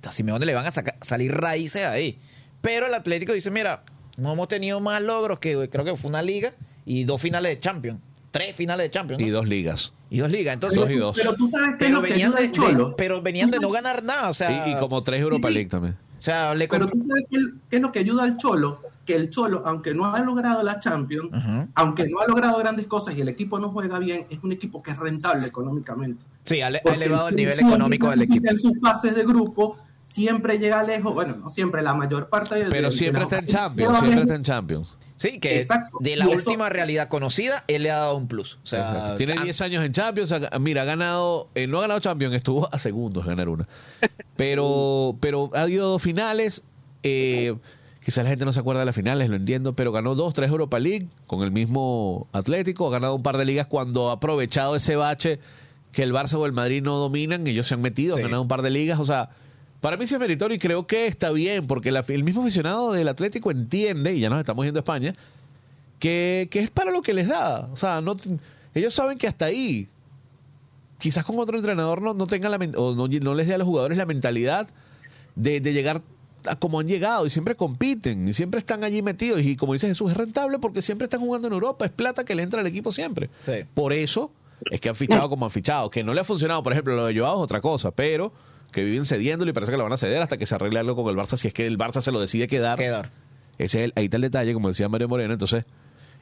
a Simeone le van a saca- salir raíces ahí. Pero el Atlético dice, mira, no hemos tenido más logros que creo que fue una liga y dos finales de Champions. Tres finales de Champions. ¿no? Y dos ligas. Y dos ligas. Entonces, Dos y dos. Pero tú sabes qué es pero lo que venían, ayuda de, al Cholo. de- pero venían de no ganar nada. O sea, y, y como tres Europa sí. League también. o sea le Pero tú sabes qué, qué es lo que ayuda al Cholo, que el Cholo, aunque no ha logrado la Champions, aunque no ha logrado grandes cosas y el equipo no juega bien, es un equipo que es rentable económicamente. Sí, ha, Porque elevado el nivel económico del equipo. En sus fases de grupo siempre llega lejos, bueno, no siempre, la mayor parte de Pero de- de siempre las está en Champions, siempre lejos. está en Champions. Sí, que Exacto. de la Y eso- última realidad conocida, él le ha dado un plus. O sea, Exacto. Tiene ah, 10 años en Champions. ha- Mira, ha ganado, eh, no ha ganado Champions, estuvo a segundos de ganar una. Pero, pero ha habido dos finales. eh, quizás la gente no se acuerda de las finales, lo entiendo, pero ganó dos, tres Europa League con el mismo Atlético. Ha ganado un par de ligas cuando ha aprovechado ese bache que el Barça o el Madrid no dominan. Ellos se han metido, Sí. han ganado un par de ligas. O sea, para mí sí es meritorio y creo que está bien, porque la- el mismo aficionado del Atlético entiende, y ya nos estamos yendo a España, que, que es para lo que les da. O sea, no, ellos saben que hasta ahí, quizás con otro entrenador no, no tengan la o no, no les dé a los jugadores la mentalidad de, de llegar como han llegado y siempre compiten y siempre están allí metidos. Y como dice Jesús, es rentable porque siempre están jugando en Europa, es plata que le entra al equipo siempre. Sí. Por eso es que han fichado como han fichado. Que no le ha funcionado, por ejemplo, lo de Joao es otra cosa, pero que viven cediéndolo y parece que lo van a ceder hasta que se arregle algo con el Barça, si es que el Barça se lo decide quedar. quedar. Ese es el- ahí está el detalle, como decía Mario Moreno. Entonces,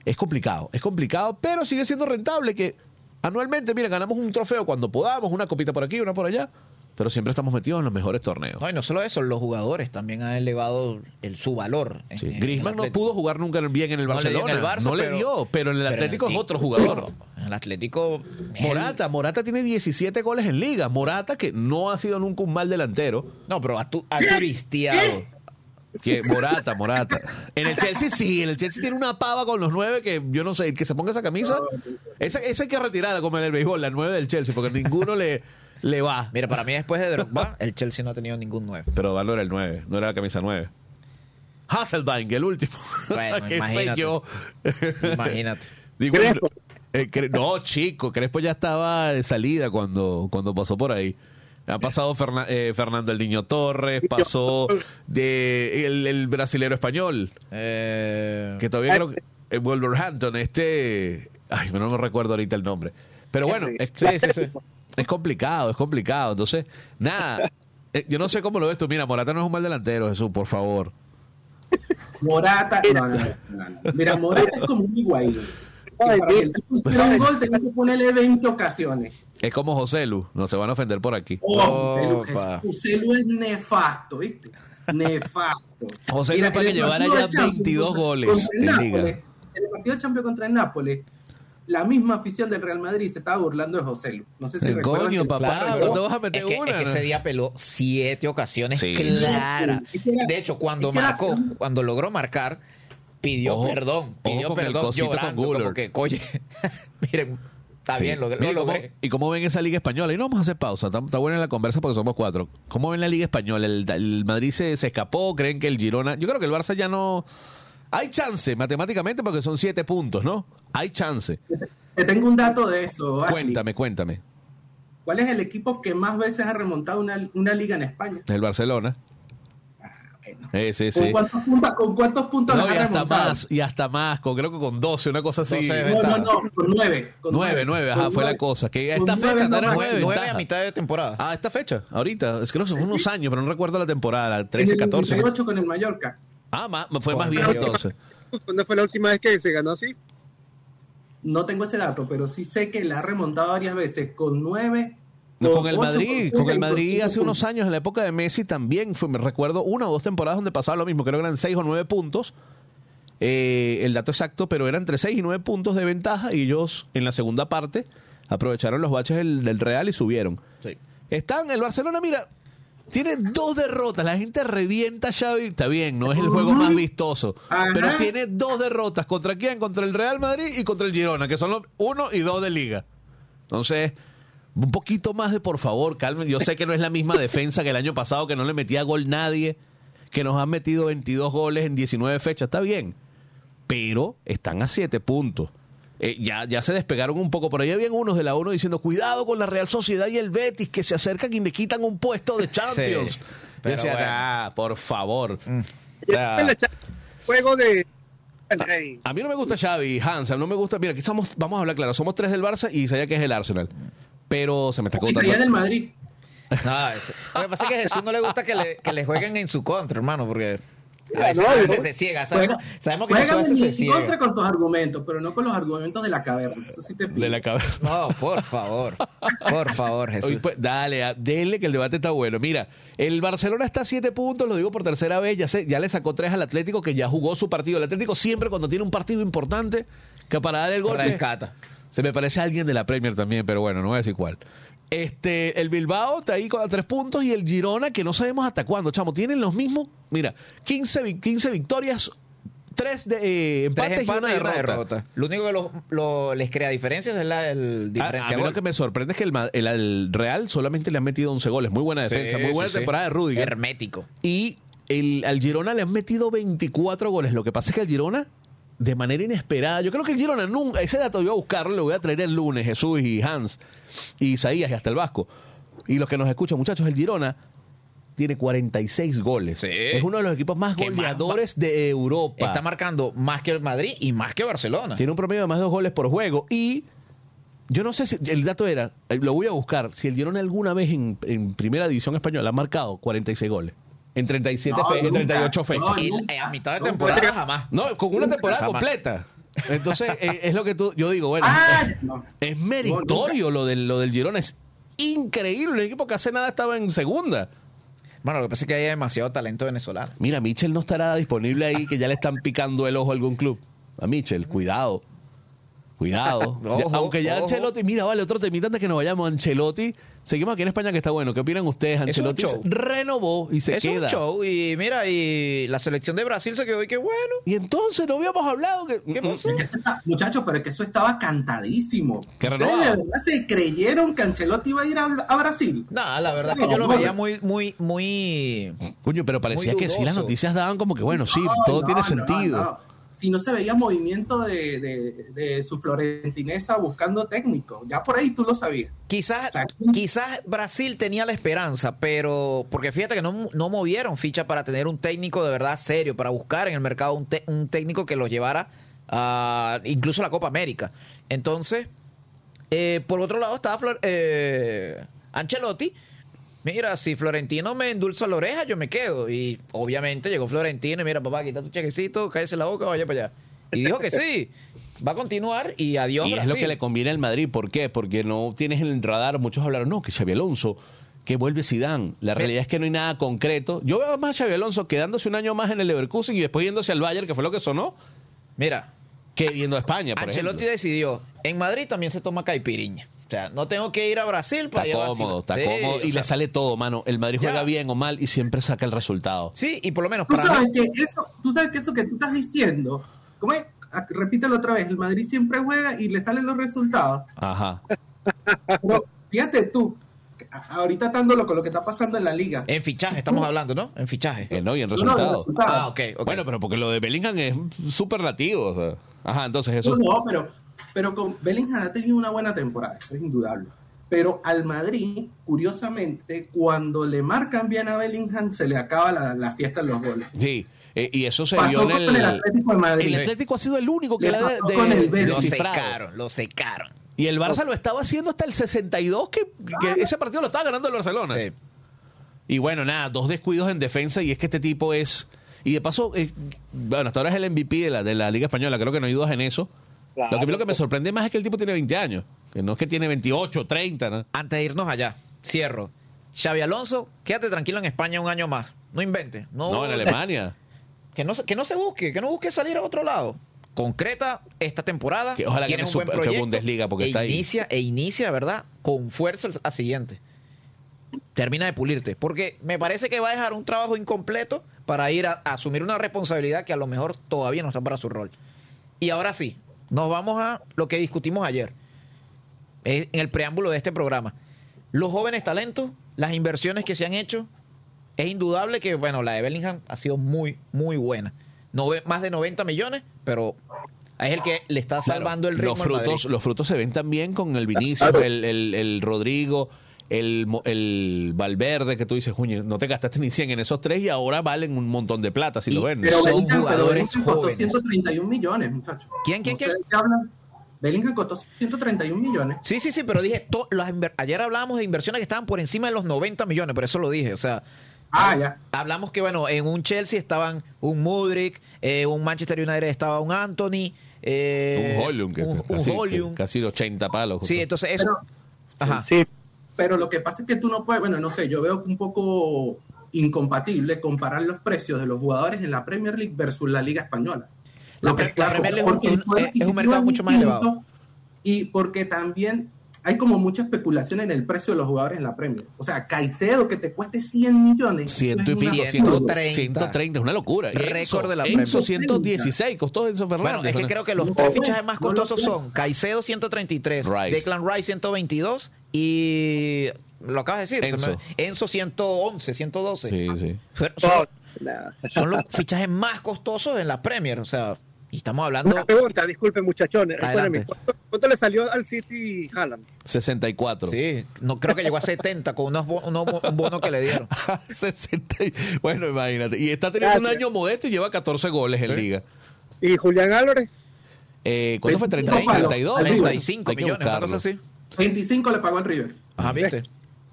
es complicado, es complicado, pero sigue siendo rentable que anualmente, mira, ganamos un trofeo cuando podamos, una copita por aquí, una por allá. Pero siempre estamos metidos en los mejores torneos. No, y no solo eso, los jugadores también han elevado el, su valor. Sí. Griezmann no pudo jugar nunca bien en el No le dio Barcelona. en el Barça, no le dio, pero en el Atlético es el- otro jugador. En el Atlético. Morata, Morata tiene 17 goles en liga. Morata que no ha sido nunca un mal delantero. No, pero ha turisteado. Que Morata, Morata. En el Chelsea sí, en el Chelsea tiene una pava con los nueve que yo no sé, el que se ponga esa camisa, esa, esa hay que retirarla como en el béisbol, la nueve del Chelsea, porque ninguno le, le va. Mira, para mí después de Drogba, el Chelsea no ha tenido ningún 9. Pero Valdo era el 9, no era la camisa 9. Hasselbank, el último. Bueno, ¿Qué sé imagínate. yo? Imagínate. Digo, Crespo. eh, Cre- no, chico, Crespo ya estaba de salida cuando, cuando pasó por ahí. Ha pasado Ferna- eh, Fernando el Niño Torres, pasó de el, el brasilero español, Eh, que todavía creo que eh, Wolverhampton, este, ay, no me recuerdo ahorita el nombre. Pero bueno, es, sí. es complicado, es complicado. Entonces, nada, yo no sé cómo lo ves tú. Mira, Morata no es un mal delantero, Jesús, por favor. Morata, no, no, no, no, no. Mira, Morata es como un Higuaín. Ay, para que un gol tenía que ponerle 20 ocasiones. Es como José Lu, no se van a ofender por aquí. Oh, José Lu- Opa. José Lu es nefasto, ¿viste? Nefasto. José Lu para que llevara ya de Champions 22 contra- goles en Nápoles, Liga. En el partido de Champions contra el Nápoles, la misma afición del Real Madrid se estaba burlando de José Lu. No sé si El recuerdan coño, que- papá. ¿dónde vas a meter es que, una? es que ese día peló siete ocasiones Sí. claras. De hecho, cuando marcó, cuando logró marcar, pidió Ojo, perdón. Pidió ojo con perdón con llorando. Guller. como que, oye, miren, está Sí. bien, lo, lo Mire, ¿cómo, logré. ¿Y cómo ven esa Liga Española? Y no vamos a hacer pausa, está, está buena la conversa porque somos cuatro. ¿Cómo ven la Liga Española? ¿El, el Madrid se, se escapó? ¿Creen que el Girona...? Yo creo que el Barça ya no... Hay chance matemáticamente porque son siete puntos, ¿no? Hay chance. Te tengo un dato de eso, Ashley. Cuéntame, cuéntame. ¿Cuál es el equipo que más veces ha remontado una, una liga en España? El Barcelona. Eh, sí, ¿Con, sí. cuántos puntos, ¿Con cuántos puntos No, y ha hasta remontado? más, y hasta más, con, creo que con 12, una cosa así. 12 de No, no, no, con nueve. Con Nueve, nueve, ajá, Con fue la cosa. Que Con esta fecha no era más. nueve, Nueve ventaja. a mitad de temporada. Ah, esta fecha, ahorita. Es que creo que fue unos años, pero no recuerdo la temporada, En 13, el 14. 98 con el Mallorca. Ah, ma- fue más Con viejo entonces. ¿Cuándo fue la última vez que se ganó así? No tengo ese dato, pero sí sé que la ha remontado varias veces con nueve. No, con el Madrid, con el Madrid hace unos años, en la época de Messi también, fue, me recuerdo una o dos temporadas donde pasaba lo mismo, creo que eran seis o nueve puntos, eh, el dato exacto, pero eran entre seis y nueve puntos de ventaja y ellos en la segunda parte aprovecharon los baches del, del Real y subieron. Sí. Están, el Barcelona, mira, tiene dos derrotas, la gente revienta a Xavi, está bien, no es el juego más vistoso, Ajá. pero tiene dos derrotas, ¿contra quién? Contra el Real Madrid y contra el Girona, que son los uno y dos de liga. Entonces, un poquito más de por favor, calmen. Yo sé que no es la misma defensa que el año pasado, que no le metía gol nadie, que nos han metido 22 goles en 19 fechas, está bien. Pero están a 7 puntos. Eh, ya, ya se despegaron un poco. Por ahí habían unos de la 1 diciendo, cuidado con la Real Sociedad y el Betis, que se acercan y le quitan un puesto de Champions. Sí, Yo decía, bueno. "Ah, por favor. O sea, echa- Juego de. Ay, a mí no me gusta Xavi, Hansa, no me gusta. Mira, aquí somos, vamos a hablar claro, somos tres del Barça y Isaiah que es el Arsenal. Pero se me está Y sería contando. del Madrid. No, eso- Lo que pasa es que a Jesús no le gusta que le, que le jueguen en su contra, hermano, porque a veces, no, a veces yo- se ciega. Sabemos, Juega- sabemos que veces se en ciega. contra con tus argumentos, pero no con los argumentos de la caverna. Eso sí te pido. De la cabeza. No, por favor. Por favor, Jesús. Oye, pues, dale, a- dele que el debate está bueno. Mira, el Barcelona está a siete puntos, lo digo por tercera vez, ya, sé, ya le sacó tres al Atlético que ya jugó su partido. El Atlético siempre cuando tiene un partido importante, que para dar el gol Rescata. Se me parece a alguien de la Premier también, pero bueno, no voy a decir cuál. Este, el Bilbao está ahí con a tres puntos y el Girona, que no sabemos hasta cuándo, chamo, tienen los mismos, mira, 15, vi- 15 victorias, tres de eh, Tres empates y empates una y una derrota. derrota. Lo único que lo- lo- les crea diferencias es la, el A, diferencia a mí lo que me sorprende es que el, el- el Real solamente le han metido 11 goles. Muy buena defensa, Sí, muy buena sí, sí. temporada de Rudiger. Hermético. Y el, al Girona le han metido 24 goles. Lo que pasa es que el Girona, de manera inesperada, yo creo que el Girona nunca, ese dato yo voy a buscarlo, lo voy a traer el lunes, Jesús y Hans, y Isaías y hasta el Vasco. Y los que nos escuchan, muchachos, el Girona tiene 46 goles. Sí. Es uno de los equipos más goleadores de Europa. Está marcando más que el Madrid y más que Barcelona. Tiene un promedio de más de dos goles por juego. Y yo no sé si el dato era, eh, lo voy a buscar, si el Girona alguna vez en, en primera división española ha marcado 46 goles. En 37 No, fe- en nunca. 38 fechas. No, eh, a mitad de temporada jamás. No, con una temporada Jamás. completa. Entonces, eh, es lo que tú, yo digo, bueno, Ah, es, no. es meritorio lo del, lo del Girona, es increíble. El equipo que hace nada estaba en segunda. Bueno, lo que pasa es que hay demasiado talento venezolano. Mira, Mitchell no estará disponible ahí, que ya le están picando el ojo a algún club. A Mitchell, cuidado. Cuidado. Ojo, Aunque ya ojo. Ancelotti, mira, vale, otro temita antes que nos vayamos. Ancelotti, seguimos aquí en España que está bueno. ¿Qué opinan ustedes? Es un Ancelotti show. renovó y se es queda. un show y mira, y la selección de Brasil se quedó y qué bueno. Y entonces no habíamos hablado que. ¿Qué pasó? Es que eso está- muchachos, pero es que eso estaba cantadísimo. Que ¿Ustedes renovaba. de verdad se creyeron que Ancelotti iba a ir a, a Brasil? Nada, la verdad Sí, es que yo lo veía muy, muy, muy. Coño, pero parecía que sí, las noticias daban como que, bueno, sí, No, todo no, tiene no, sentido. Si no se veía movimiento de, de- de su florentinesa buscando técnico, ya por ahí tú lo sabías. Quizás, O sea, quizás Brasil tenía la esperanza, pero porque fíjate que no, no movieron ficha para tener un técnico de verdad serio, para buscar en el mercado un, te- un técnico que los llevara a incluso a la Copa América. Entonces, eh, por otro lado estaba Flor- eh, Ancelotti. Mira, si Florentino me endulza la oreja, yo me quedo. Y obviamente llegó Florentino y mira, papá, quita tu chequecito, cállese la boca, vaya para allá. Y dijo que sí, va a continuar y adiós. Y es lo que le conviene al Madrid. ¿Por qué? Porque no tienes en el radar. Muchos hablaron, no, que Xavi Alonso, que vuelve Zidane. La realidad es que no hay nada concreto. Yo veo más a Xavi Alonso quedándose un año más en el Leverkusen y después yéndose al Bayern, que fue lo que sonó, Mira, que yendo a España, por Ancelotti ejemplo. decidió, en Madrid también se toma caipiriña. O sea, no tengo que ir a Brasil para Está ir a cómodo, está. Sí, cómodo. o Y sea, le sale todo, mano. El Madrid Ya. juega bien o mal y siempre saca el resultado. Sí, y por lo menos Tú para sabes mí, que eso, tú sabes que eso que tú estás diciendo, ¿cómo es? Ah, Repítelo otra vez, el Madrid siempre juega y le salen los resultados. Ajá. Pero fíjate tú, ahorita estándolo con lo que está pasando en la liga. en fichaje estamos hablando, ¿no? En fichaje. Que no, y en No, no, resultados. resultados. Ah, ok, ok. Bueno, pero porque lo de Bellingham es superlativo. O sea. Ajá, entonces eso. No, no, pero, pero con Bellingham ha tenido una buena temporada, eso es indudable. Pero al Madrid, curiosamente, cuando le marcan bien a Bellingham, se le acaba la, la fiesta en los goles. Sí. eh, y eso se Pasó vio en con el. el Atlético de Madrid. El Atlético ha sido el único que Le de, de- con el lo secaron, lo secaron. Y el Barça lo estaba haciendo hasta el 62, que, que ese partido lo estaba ganando el Barcelona. Sí. Y bueno, nada, dos descuidos en defensa y es que este tipo es... Y de paso, eh, bueno, hasta ahora es el MVP de la, de la Liga Española, creo que no hay dudas en eso. Lo, que, lo que me sorprende más es que el tipo tiene 20 años, que no es que tiene 28, 30, ¿no? Antes de irnos allá, cierro. Xavi Alonso, quédate tranquilo en España un año más. No invente. No, No, en Alemania. Que no, se- que no se busque, que no busque salir a otro lado. Concreta esta temporada. Que ojalá tiene gane un buen que proyecto. Bundesliga, porque e está ahí. inicia, E inicia, ¿verdad? Con fuerza a siguiente. Termina de pulirte. Porque me parece que va a dejar un trabajo incompleto para ir a, a asumir una responsabilidad que a lo mejor todavía no está para su rol. Y ahora sí, nos vamos a lo que discutimos ayer. eh, En el preámbulo de este programa. Los jóvenes talentos, las inversiones que se han hecho, es indudable que, bueno, la de Bellingham ha sido muy, muy buena. No ve- más de 90 millones, pero es el que le está salvando el ritmo. los frutos, los frutos se ven también con el Vinicius, el, el- el Rodrigo, el, Mo- el Valverde, que tú dices, "Juñe, no te gastaste ni 100 en esos tres y ahora valen un montón de plata si Y- lo vendes. Pero Son Bellingham, pero jugadores Bellingham costó jóvenes. 131 millones, muchachos. ¿Quién, quién, No sé quién? de qué hablan. Bellingham costó 131 millones. Sí, sí, sí, pero dije, to- las inver- ayer hablábamos de inversiones que estaban por encima de los 90 millones, por eso lo dije. O sea, Ah, ya. hablamos que, bueno, en un Chelsea estaban un Mudrik, eh, un Manchester United estaba un Anthony, eh, un Hollywood, que, un, un casi, que casi 80 palos. Sí, entonces eso. Pero- Ajá. Sí, Pero lo que pasa es que tú no puedes, bueno, no sé, yo veo un poco incompatible comparar los precios de los jugadores en la Premier League versus la Liga Española. La Lo que- pre- la Premier League es un- es mercado mucho más elevado. Y porque también hay como mucha especulación en el precio de los jugadores en la Premier. O sea, Caicedo que te cueste 100 millones. Ciento y eso es pico, una- 130. 130, es una locura. Récord de la Enzo Premier. 116, costó Enzo Fernández. Bueno, es que creo que los No, tres fichajes más costosos son Caicedo 133, Rice. Declan Rice 122 y lo acabas de decir, Enzo. me- Enzo 111, 112. Sí, sí. Fue- Son, Nah. son los fichajes más costosos en la Premier, o sea, y estamos hablando Una pregunta, disculpen muchachones. ¿cuánto, cuánto le salió al City Haaland? 64. Sí, no creo que llegó a 70 con unos bo- unos un bono que le dieron. 60 y- bueno, imagínate. Y está teniendo un Gracias. año modesto y lleva 14 goles en Sí. Liga. ¿Y Julián Álvarez? Eh, ¿Cuánto fue? 25 30, palos. 32. 35 Hay que millones, una cosa así. 25 le pagó al River. Ajá, ¿viste?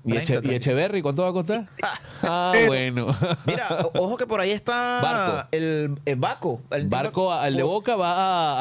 ¿Y, 30, Eche- y 30. Echeverry cuánto va a costar? Ah, bueno. Mira, ojo que por ahí está Barco. el, el Baco. El Barco al de Boca va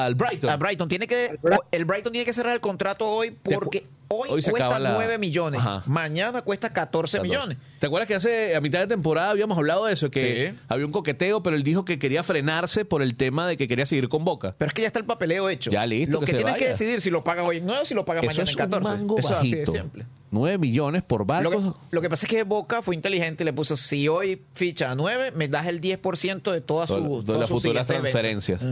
a- al Brighton. a Brighton tiene que el Brighton tiene que cerrar el contrato hoy porque hoy, hoy se cuesta la- 9 millones, Ajá. mañana cuesta 14, 14. millones. ¿Te acuerdas que hace a mitad de temporada habíamos hablado de eso? Que Sí. había un coqueteo, pero él dijo que quería frenarse por el tema de que quería seguir con Boca. Pero es que ya está el papeleo hecho. Ya listo, Lo que tienes que decidir si lo pagas hoy en 9 o si lo pagas Eso mañana es en 14. un mango Eso es así de bajito. simple. 9 millones por Lo que, lo que pasa es que Boca fue inteligente y le puso, si hoy ficha a 9, me das el 10% de todas sus todas las sus futuras transferencias.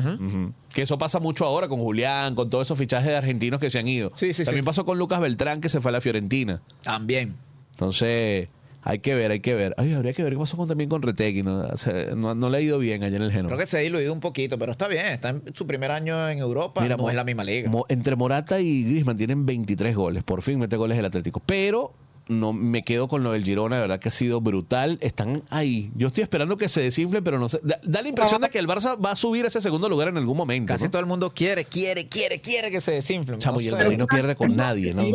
Que eso pasa mucho ahora con Julián, con todos esos fichajes de argentinos que se han ido. Sí, sí, También sí. pasó con Lucas Beltrán, que se fue a la Fiorentina. También. Entonces, hay que ver, hay que ver. Ay, habría que ver qué pasó con, también con Retegui. ¿no? O sea, no, no le ha ido bien allá en el Genoa. Creo que se ha diluido un poquito, pero está bien. Está en su primer año en Europa. no Mo- es la misma liga. Mo- entre Morata y Griezmann tienen 23 goles. Por fin mete goles el Atlético. Pero no me quedo con lo del Girona. De verdad que ha sido brutal. Están ahí. Yo estoy esperando que se desinfle, pero no sé. Da, da la impresión de que el Barça va a subir a ese segundo lugar en algún momento. Casi ¿no? todo el mundo quiere, quiere, quiere, quiere que se desinflen. Chamo, No y el. Madrid no pierde con nadie, ¿no? Sí.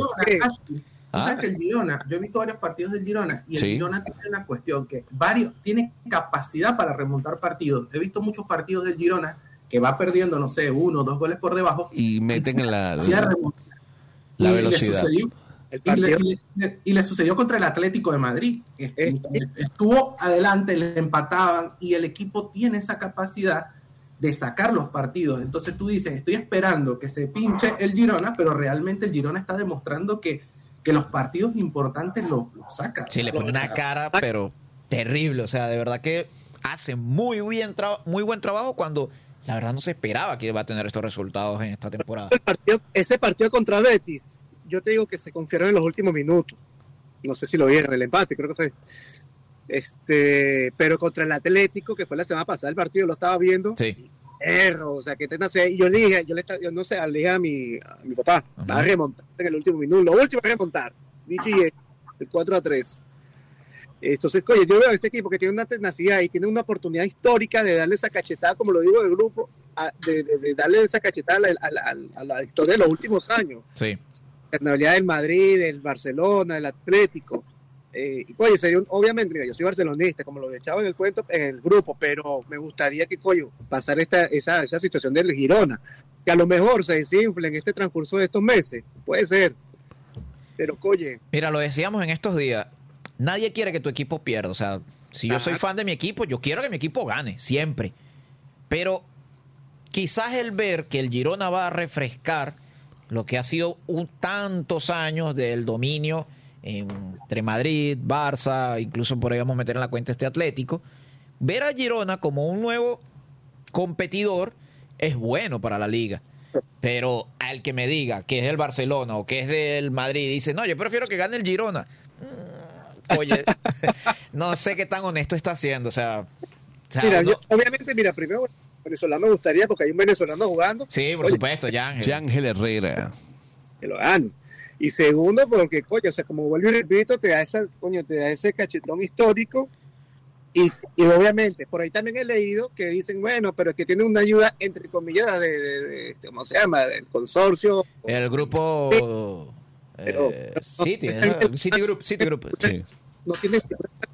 Tú Ah. que el Girona, yo he visto varios partidos del Girona y el Sí. Girona tiene una cuestión que varios tiene capacidad para remontar partidos. He visto muchos partidos del Girona que va perdiendo, no sé, uno o dos goles por debajo Y meten la, la Y le velocidad. sucedió- El y, le, y le- y le sucedió contra el Atlético de Madrid. Es- Estuvo adelante, le empataban y el equipo tiene esa capacidad de sacar los partidos. Entonces tú dices, estoy esperando que se pinche el Girona, pero realmente el Girona está demostrando que, que los partidos importantes lo, lo saca. Sí, le pone una cara, pero terrible. O sea, de verdad que hace muy bien tra- muy buen trabajo cuando la verdad no se esperaba que iba a tener estos resultados en esta temporada. El partido- ese partido contra Betis, yo te digo que se confiaron en los últimos minutos. No sé si lo vieron, el empate, creo que fue. Este, pero contra el Atlético, que fue la semana pasada, el partido lo estaba viendo. Sí. Erro, o sea, que tenaz. Y yo le dije, yo le yo no sé, le dije a mi, a mi papá, va a remontar en el último minuto. Lo último es remontar. Dicho y hecho, el 4 a 3. Entonces, oye, yo veo a ese equipo que tiene una tenacidad y tiene una oportunidad histórica de darle esa cachetada, como lo digo del grupo, a- de, de- de darle esa cachetada a la, a la- a la historia de los últimos años. Sí. La nacionalidad del Madrid, del Barcelona, del Atlético. Eh, y, oye, sería un- obviamente, mira, yo soy barcelonista, como lo echaba en el cuento, en el grupo, pero me gustaría que, coño, pasar esta, esa, esa situación del Girona, que a lo mejor se desinfle en este transcurso de estos meses, puede ser. Pero, oye, Mira, lo decíamos en estos días. Nadie quiere que tu equipo pierda. O sea, si yo soy fan de mi equipo, yo quiero que mi equipo gane, siempre. Pero quizás el ver que el Girona va a refrescar lo que ha sido un tantos años del dominio entre Madrid, Barça, incluso podríamos meter en la cuenta este Atlético, ver a Girona como un nuevo competidor es bueno para la liga. Pero al que me diga que es del Barcelona o que es del Madrid dice, no, yo prefiero que gane el Girona. Mm, Oye, no sé qué tan honesto está haciendo. O sea, o sea, mira, uno- yo- obviamente, mira, primero, venezolano me gustaría, porque hay un venezolano jugando, sí, por Oye, supuesto, ya Ángel. Ángel Herrera. que lo gane. Y segundo, porque, coño, o sea, como vuelvo y repito, te da, esa, coño, te da ese cachetón histórico. Y, y obviamente, por ahí también he leído que dicen, bueno, pero es que tiene una ayuda, entre comillas, de, de- de- ¿cómo se llama? Del consorcio. El grupo Pero- eh, City, ¿no? City Group, City Group. Sí. No tiene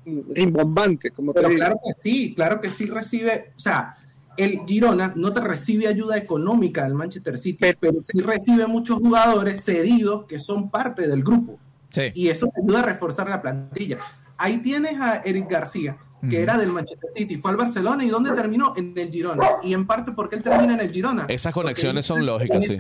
rimbombante, como te Pero digo. claro que sí, claro que sí recibe, o sea, el Girona no te recibe ayuda económica del Manchester City, Pero- pero, sí recibe muchos jugadores cedidos que son parte del grupo. Sí. Y eso te ayuda a reforzar la plantilla. Ahí tienes a Eric García, que era del Manchester City, fue al Barcelona y ¿dónde terminó? En el Girona. Y en parte, ¿por qué él termina en el Girona? Esas Porque conexiones son lógicas, sí.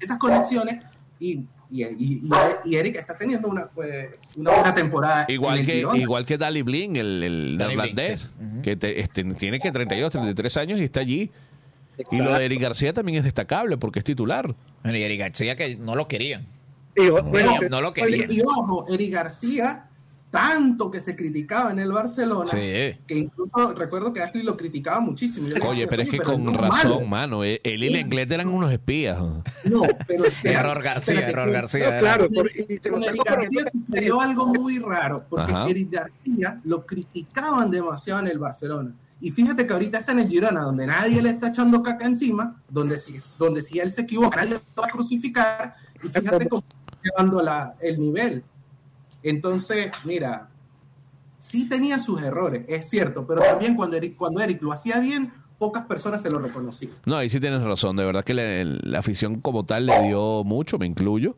Esas conexiones y, y, y- y- y Eric está teniendo una, eh, una buena temporada. Igual que, Girona. igual que Dali Blin, el, el neerlandés, sí. Ujú. que te- este, tiene que 32, 33 años y está allí. Y Exacto. lo de Eric García también es destacable porque es titular. Bueno, y Eric García que no lo querían. Y, bueno, No, no lo querían. Y ojo, Eric García, tanto que se criticaba en el Barcelona, Sí. que incluso recuerdo que Ashley lo criticaba muchísimo. Yo Oye, decía, pero es que con razón, malo". mano. eh, Él y Lenglet eran unos espías. No, pero espérate, Error García, espérate, error García. no, claro, por- y te lo Con saco Eric por García sucedió algo muy raro, porque Ajá. Eric García lo criticaban demasiado en el Barcelona. Y fíjate que ahorita está en el Girona, donde nadie le está echando caca encima, donde si, donde si él se equivoca, nadie lo va a crucificar. Y fíjate cómo está llevando la, el nivel. Entonces, mira, sí tenía sus errores, es cierto, pero también cuando Eric, cuando Eric lo hacía bien, pocas personas se lo reconocían. No, ahí sí tienes razón. De verdad que la, la afición como tal le dio mucho, me incluyo.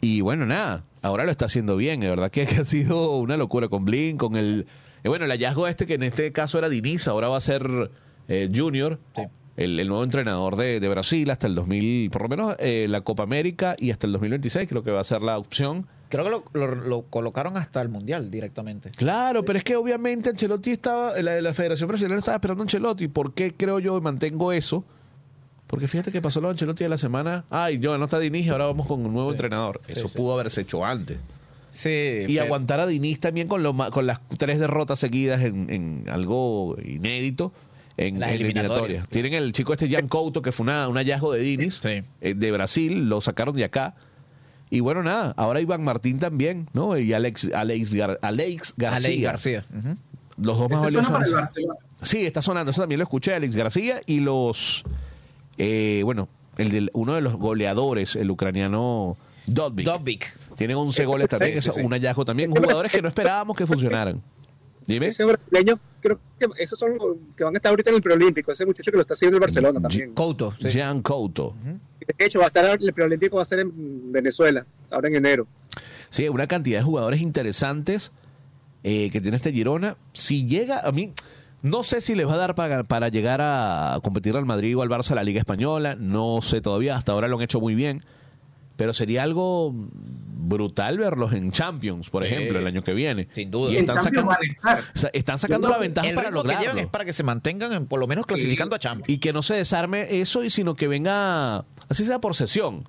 Y bueno, nada, ahora lo está haciendo bien. De verdad que, ha sido una locura con Blink, con el... eh, bueno, el hallazgo este, que en este caso era Diniz, ahora va a ser eh, Junior. El, el nuevo entrenador de, de Brasil hasta el 2000, por lo menos eh, la Copa América y hasta el 2026 creo que va a ser la opción. Creo que lo, lo- lo colocaron hasta el Mundial directamente. Claro, pero es que obviamente Ancelotti estaba, la, la Federación Brasileña estaba esperando a Ancelotti. ¿Por qué creo yo y mantengo eso? Porque fíjate que pasó lo de Ancelotti de la semana. Ay, yo no está Diniz, ahora vamos con un nuevo entrenador. Eso sí. pudo haberse hecho antes. Sí. Y aguantar a Diniz también con, lo, con las tres derrotas seguidas en, en algo inédito en, Las eliminatorias. eliminatorias. Tienen el chico este Jan Couto, que fue una, un hallazgo de Diniz, Sí. eh, de Brasil, lo sacaron de acá. Y bueno, nada, ahora Iván Martín también, ¿no? Y Alex, Alex, Gar- Alex García. Alex García. Ujú. Los dos más valiosos. para el Barcelona. Sí, está sonando, eso también lo escuché, Alex García y los, eh, bueno, el del- uno de los goleadores, el ucraniano Dodvik. Dobbik. Tienen 11 goles también, Sí, sí, eso, sí. un hallazgo también, jugadores que no esperábamos que funcionaran. Dime. Ese brasileño, creo que esos son los que van a estar ahorita en el preolímpico. Ese muchacho que lo está haciendo el Barcelona también. Couto. sí. Jan Couto. De hecho, va a estar el preolímpico, va a ser en Venezuela, ahora en enero. Sí, una cantidad de jugadores interesantes eh, que tiene este Girona. Si llega, a mí, no sé si les va a dar para, para llegar a competir al Madrid o al Barça a la Liga Española. No sé todavía, hasta ahora lo han hecho muy bien. Pero sería algo brutal verlos en Champions, por ejemplo, el año que viene. Sin duda. Y están sacando, o sea, están la ventaja El para ritmo que lograrlo. llevan es para que se mantengan en, por lo menos clasificando a Champions. Y que no se desarme eso, y sino que venga, así sea por sesión,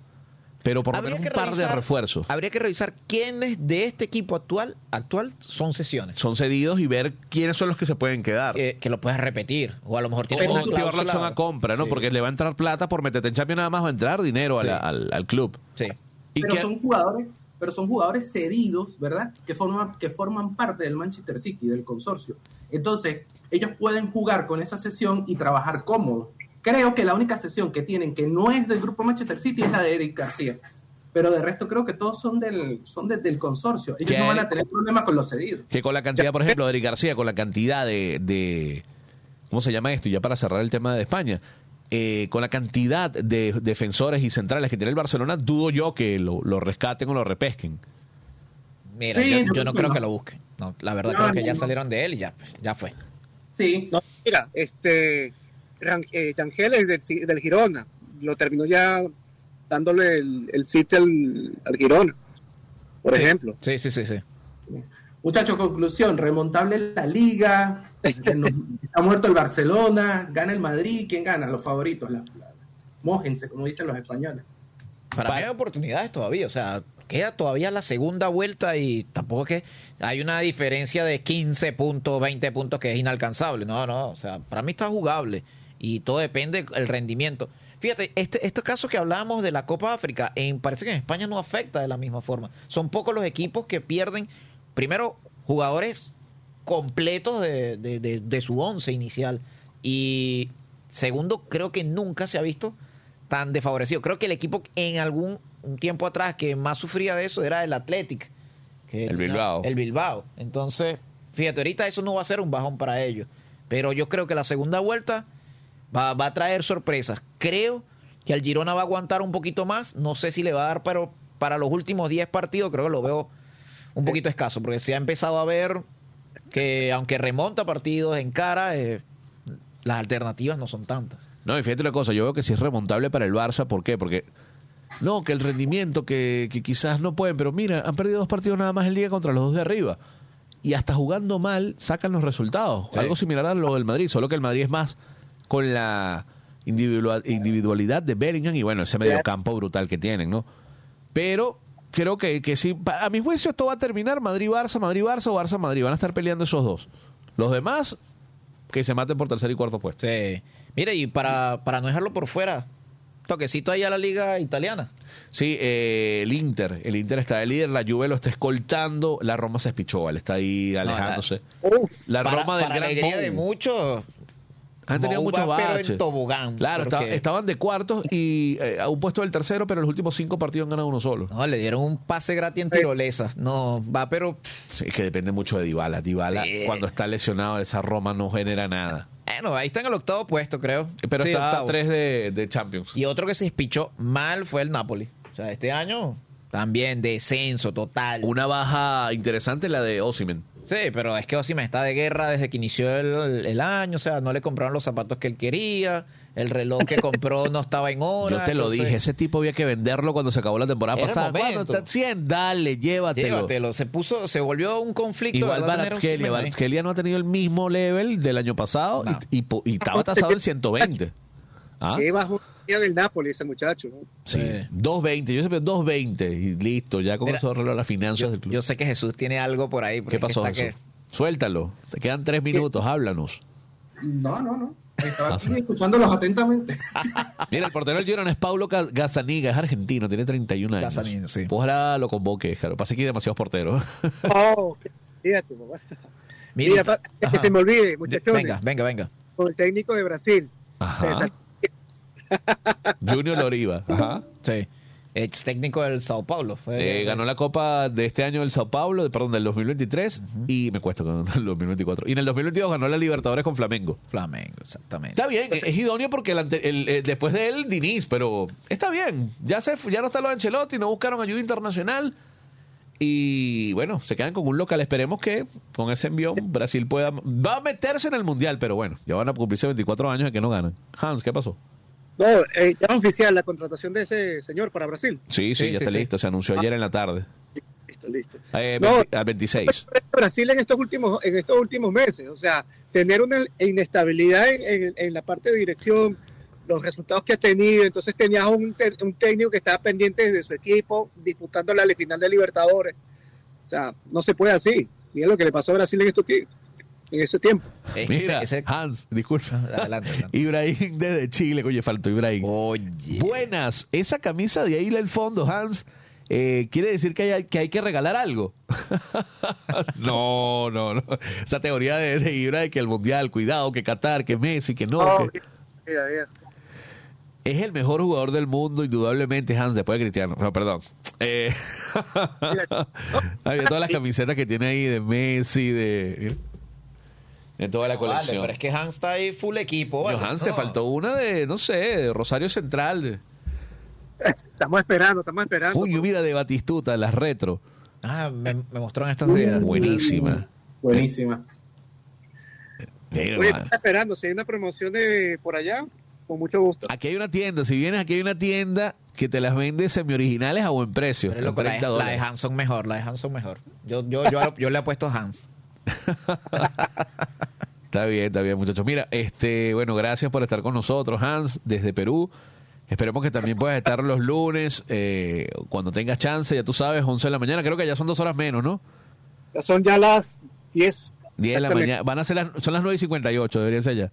pero por lo menos un par de refuerzos. Habría que revisar quiénes de este equipo actual actual son sesiones. Son cedidos y ver quiénes son los que se pueden quedar. Que, que lo puedas repetir. O a lo mejor una activar la opción a compra, ¿no? Sí. Porque le va a entrar plata por meterte en Champions nada más va a entrar dinero a la- Sí. al, al club. Sí. Y pero que- son jugadores, pero son jugadores cedidos, ¿verdad? Que forman, que forman parte del Manchester City, del consorcio. Entonces, ellos pueden jugar con esa sesión y trabajar cómodo. Creo que la única sesión que tienen que no es del grupo Manchester City es la de Eric García. Pero de resto creo que todos son del, son de- del consorcio. Ellos Que no van a tener problemas con los cedidos. que con la cantidad, por ejemplo, de Eric García, con la cantidad de, de- ¿cómo se llama esto? Y ya para cerrar el tema de España, eh, con la cantidad de defensores y centrales que tiene el Barcelona, dudo yo que lo, lo rescaten o lo repesquen. Mira, Sí, yo, no creo no. que lo busquen. No, la verdad No, creo que no, ya no. salieron de él y ya, pues, ya fue. Sí, No, mira, este Ran- eh, Rangel es del, Girona, lo terminó ya dándole el, el sitio al, al Girona, por ejemplo. Sí, sí, sí, sí. Muchachos, conclusión, remontable la liga, está muerto el Barcelona, gana el Madrid, ¿quién gana? Los favoritos, la, la- mójense, como dicen los españoles. Para mí hay oportunidades todavía, o sea, queda todavía la segunda vuelta y tampoco es que hay una diferencia de 15 puntos, 20 puntos que es inalcanzable. No, no, o sea, para mí está jugable y todo depende del rendimiento. Fíjate, este, este caso que hablábamos de la Copa África, en, parece que en España no afecta de la misma forma. Son pocos los equipos que pierden, primero, jugadores completos de, de- de- de su once inicial. Y segundo, creo que nunca se ha visto tan desfavorecido. Creo que el equipo en algún un tiempo atrás que más sufría de eso era el Athletic. que El tenía- Bilbao. El Bilbao. Entonces, fíjate, ahorita eso no va a ser un bajón para ellos. Pero yo creo que la segunda vuelta va, va a traer sorpresas. Creo que al Girona va a aguantar un poquito más. No sé si le va a dar, pero para los últimos 10 partidos creo que lo veo un poquito escaso. Porque se ha empezado a ver que aunque remonta partidos en cara, eh, las alternativas no son tantas. No, y fíjate una cosa, yo veo que sí es remontable para el Barça, ¿por qué? Porque, no, que el rendimiento, que, que quizás no pueden, pero mira, han perdido dos partidos nada más en Liga contra los dos de arriba. Y hasta jugando mal sacan los resultados. Sí. Algo similar a lo del Madrid, solo que el Madrid es más con la individua- individualidad de Bellingham y bueno, ese mediocampo brutal que tienen, ¿no? Pero creo que, que sí, pa- a mi juicio esto va a terminar Madrid-Barça, Madrid-Barça o Barça-Madrid. Van a estar peleando esos dos. Los demás, que se maten por tercer y cuarto puesto. Sí. Mire, y para, para no dejarlo por fuera, toquecito ahí a la liga italiana. Sí, eh, el Inter. El Inter está de líder, la Juve lo está escoltando, la Roma se espichó, él está ahí alejándose. Uf, La para, Roma del para gran alegría Pou. de muchos, Han tenido Mou muchos va, pero baches. en tobogán. Claro, porque- estaba- estaban de cuartos y eh, a un puesto del tercero, pero en los últimos cinco partidos han ganado uno solo. No, le dieron un pase gratis en tirolesa. No, va, pero. Sí, es que depende mucho de Dybala. Dybala, Sí. cuando está lesionado, esa Roma no genera nada. Bueno, ahí está en el octavo puesto, creo. Pero Sí, está a tres de, de Champions. Y otro que se despichó mal fue el Napoli. O sea, este año también descenso total. Una baja interesante la de Osimen. Sí, pero es que Osimhen está de guerra desde que inició el, el año. O sea, no le compraron los zapatos que él quería. El reloj que compró no estaba en hora. Yo te lo dije, ese tipo había que venderlo cuando se acabó la temporada Era pasada. Cuando está 100, dale, llévatelo. Llévatelo. Se puso, se volvió un conflicto. Igual Baratskelia. Baratskelia no ha tenido el mismo level del año pasado No. y, y y estaba tasado en 120. ¿Ah? Qué bajo en el Napoli ese muchacho, ¿no? Sí, Sí. 220. Yo siempre 220 y listo. Ya con Mira, eso arreglo las finanzas Yo, del club. yo sé que Jesús tiene algo por ahí. porque ¿Qué es que pasó, Jesús? Suéltalo. Te quedan tres minutos, háblanos. No, no, no. Estaba Ah, aquí escuchándolos atentamente. Mira, el portero del Girona es Paulo Ga- Gazzaniga, es argentino, tiene 31 años. Gazzaniga, sí. Ojalá lo convoque, claro. Pasa que hay demasiados porteros. Oh, fíjate, papá. Mira, Mira, que se me olvide, De- muchachones, Venga, venga, venga. con el técnico de Brasil. Ajá. César. Junior Loriva. Ajá. Sí. Ex técnico del Sao Paulo. Fue, Eh, ganó la Copa de este año del Sao Paulo, de- perdón, del 2023 y me cuesta con el 2024. Y en el 2022 ganó la Libertadores con Flamengo. Flamengo, exactamente. Está bien, es idóneo porque el ante- el, eh, después de él, Diniz, pero está bien. Ya se fu- ya no está lo de Ancelotti, no buscaron ayuda internacional. Y bueno, se quedan con un local. Esperemos que con ese envión Brasil pueda. Va a meterse en el mundial, pero bueno, ya van a cumplirse 24 años de que no ganan. Hans, ¿qué pasó? No, eh, ya es oficial la contratación de ese señor para Brasil. Sí, sí, Sí, ya sí, está sí. listo. Se anunció ayer en la tarde. Listo, listo. Eh, No. 20 al 26. Brasil en estos últimos en estos últimos meses, o sea, tener una inestabilidad en, en- en la parte de dirección, los resultados que ha tenido, entonces tenías un, un técnico que estaba pendiente de su equipo disputando la final de Libertadores. O sea, no se puede así. Mira lo que le pasó a Brasil en estos tie- en ese tiempo. Es que Mira, ese- ese- Hans, disculpa. Adelante, adelante. Ibrahim desde Chile, oye, faltó Ibrahim. Oye. Buenas, esa camisa de ahí el fondo, Hans, eh, quiere decir que hay, que hay que regalar algo. no, no, no. Esa teoría de, de Ibra de que el mundial, cuidado, que Qatar, que Messi, que no. Oh, que- mira, mira. es el mejor jugador del mundo, indudablemente, Hans, después de Cristiano. No, perdón. Eh, Ay, todas las camisetas que tiene ahí de Messi, de. En toda la No, vale, colección. pero es que Hans está ahí full equipo. Vale. Hans, No. te faltó una de, no sé, de Rosario Central. de- Estamos esperando, estamos esperando. Uy, mira, de Batistuta, las retro. Ah, me, me mostró en estos días. Buenísima. Buenísima. Mira, Oye, estamos esperando. Si hay una promoción de por allá, con mucho gusto. Aquí hay una tienda, si vienes aquí hay una tienda que te las vende semi-originales a buen precio. Pero loco, la, 30 de, la de. Hans son mejor, la de Hans son mejor. Yo, yo, yo, yo le apuesto a Hans. Está bien, está bien, muchachos. Mira, este, bueno, gracias por estar con nosotros, Hans, desde Perú. Esperemos que también puedas estar los lunes, eh, cuando tengas chance, ya tú sabes, 11 de la mañana. Creo que ya son dos horas menos, ¿no? Ya son ya las 10. 10 de la mañana. Van a ser las, son las 9 y 58, deberían ser ya.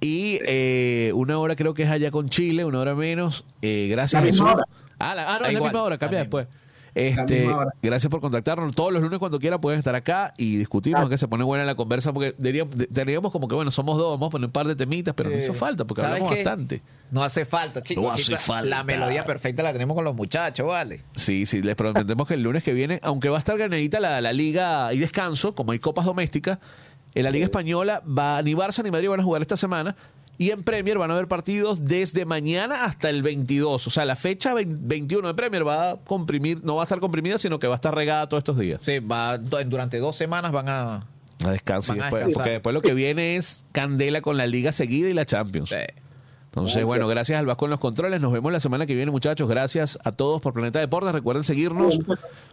Y eh, una hora creo que es allá con Chile, una hora menos. Eh, gracias, La misma Jesús. hora. Ah, la- ah, no, es la misma hora, cambia misma. después. Este, gracias por contactarnos. Todos los lunes cuando quiera pueden estar acá y discutimos, que se pone buena la conversa, porque teníamos como que, bueno, somos dos, vamos a poner un par de temitas, pero no hizo falta, porque ¿Sabes hablamos qué? bastante. No hace falta, chicos. No hace la- falta. La melodía perfecta la tenemos con los muchachos, ¿vale? Sí, sí, les prometemos que el lunes que viene, aunque va a estar ganadita la, la liga y descanso, como hay copas domésticas, en la liga española va ni Barça ni Madrid van a jugar esta semana y en Premier van a haber partidos desde mañana hasta el 22, o sea, la fecha 20 21 de Premier va a comprimir, no va a estar comprimida, sino que va a estar regada todos estos días. Sí, va, durante dos semanas van a... A descanso Van después, porque después lo que viene es candela con la liga seguida y la Champions. Sí. Entonces, bueno, gracias al Vasco en los controles. Nos vemos la semana que viene, muchachos. Gracias a todos por Planeta Deportes. Recuerden seguirnos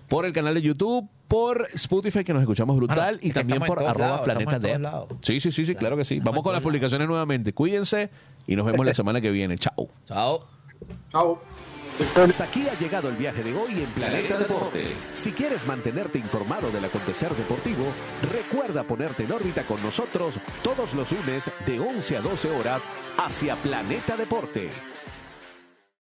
por el canal de YouTube, por Spotify, que nos escuchamos brutal, Ah, no, y también por arroba lados, Planeta Dep. Sí, sí, sí, sí, claro que sí. Vamos con las publicaciones nuevamente. Cuídense y nos vemos la semana que viene. Chao. Chao. Chao. Hasta aquí ha llegado el viaje de hoy en Planeta Deporte. Si quieres mantenerte informado del acontecer deportivo, recuerda ponerte en órbita con nosotros todos los lunes de 11 a 12 horas hacia Planeta Deporte.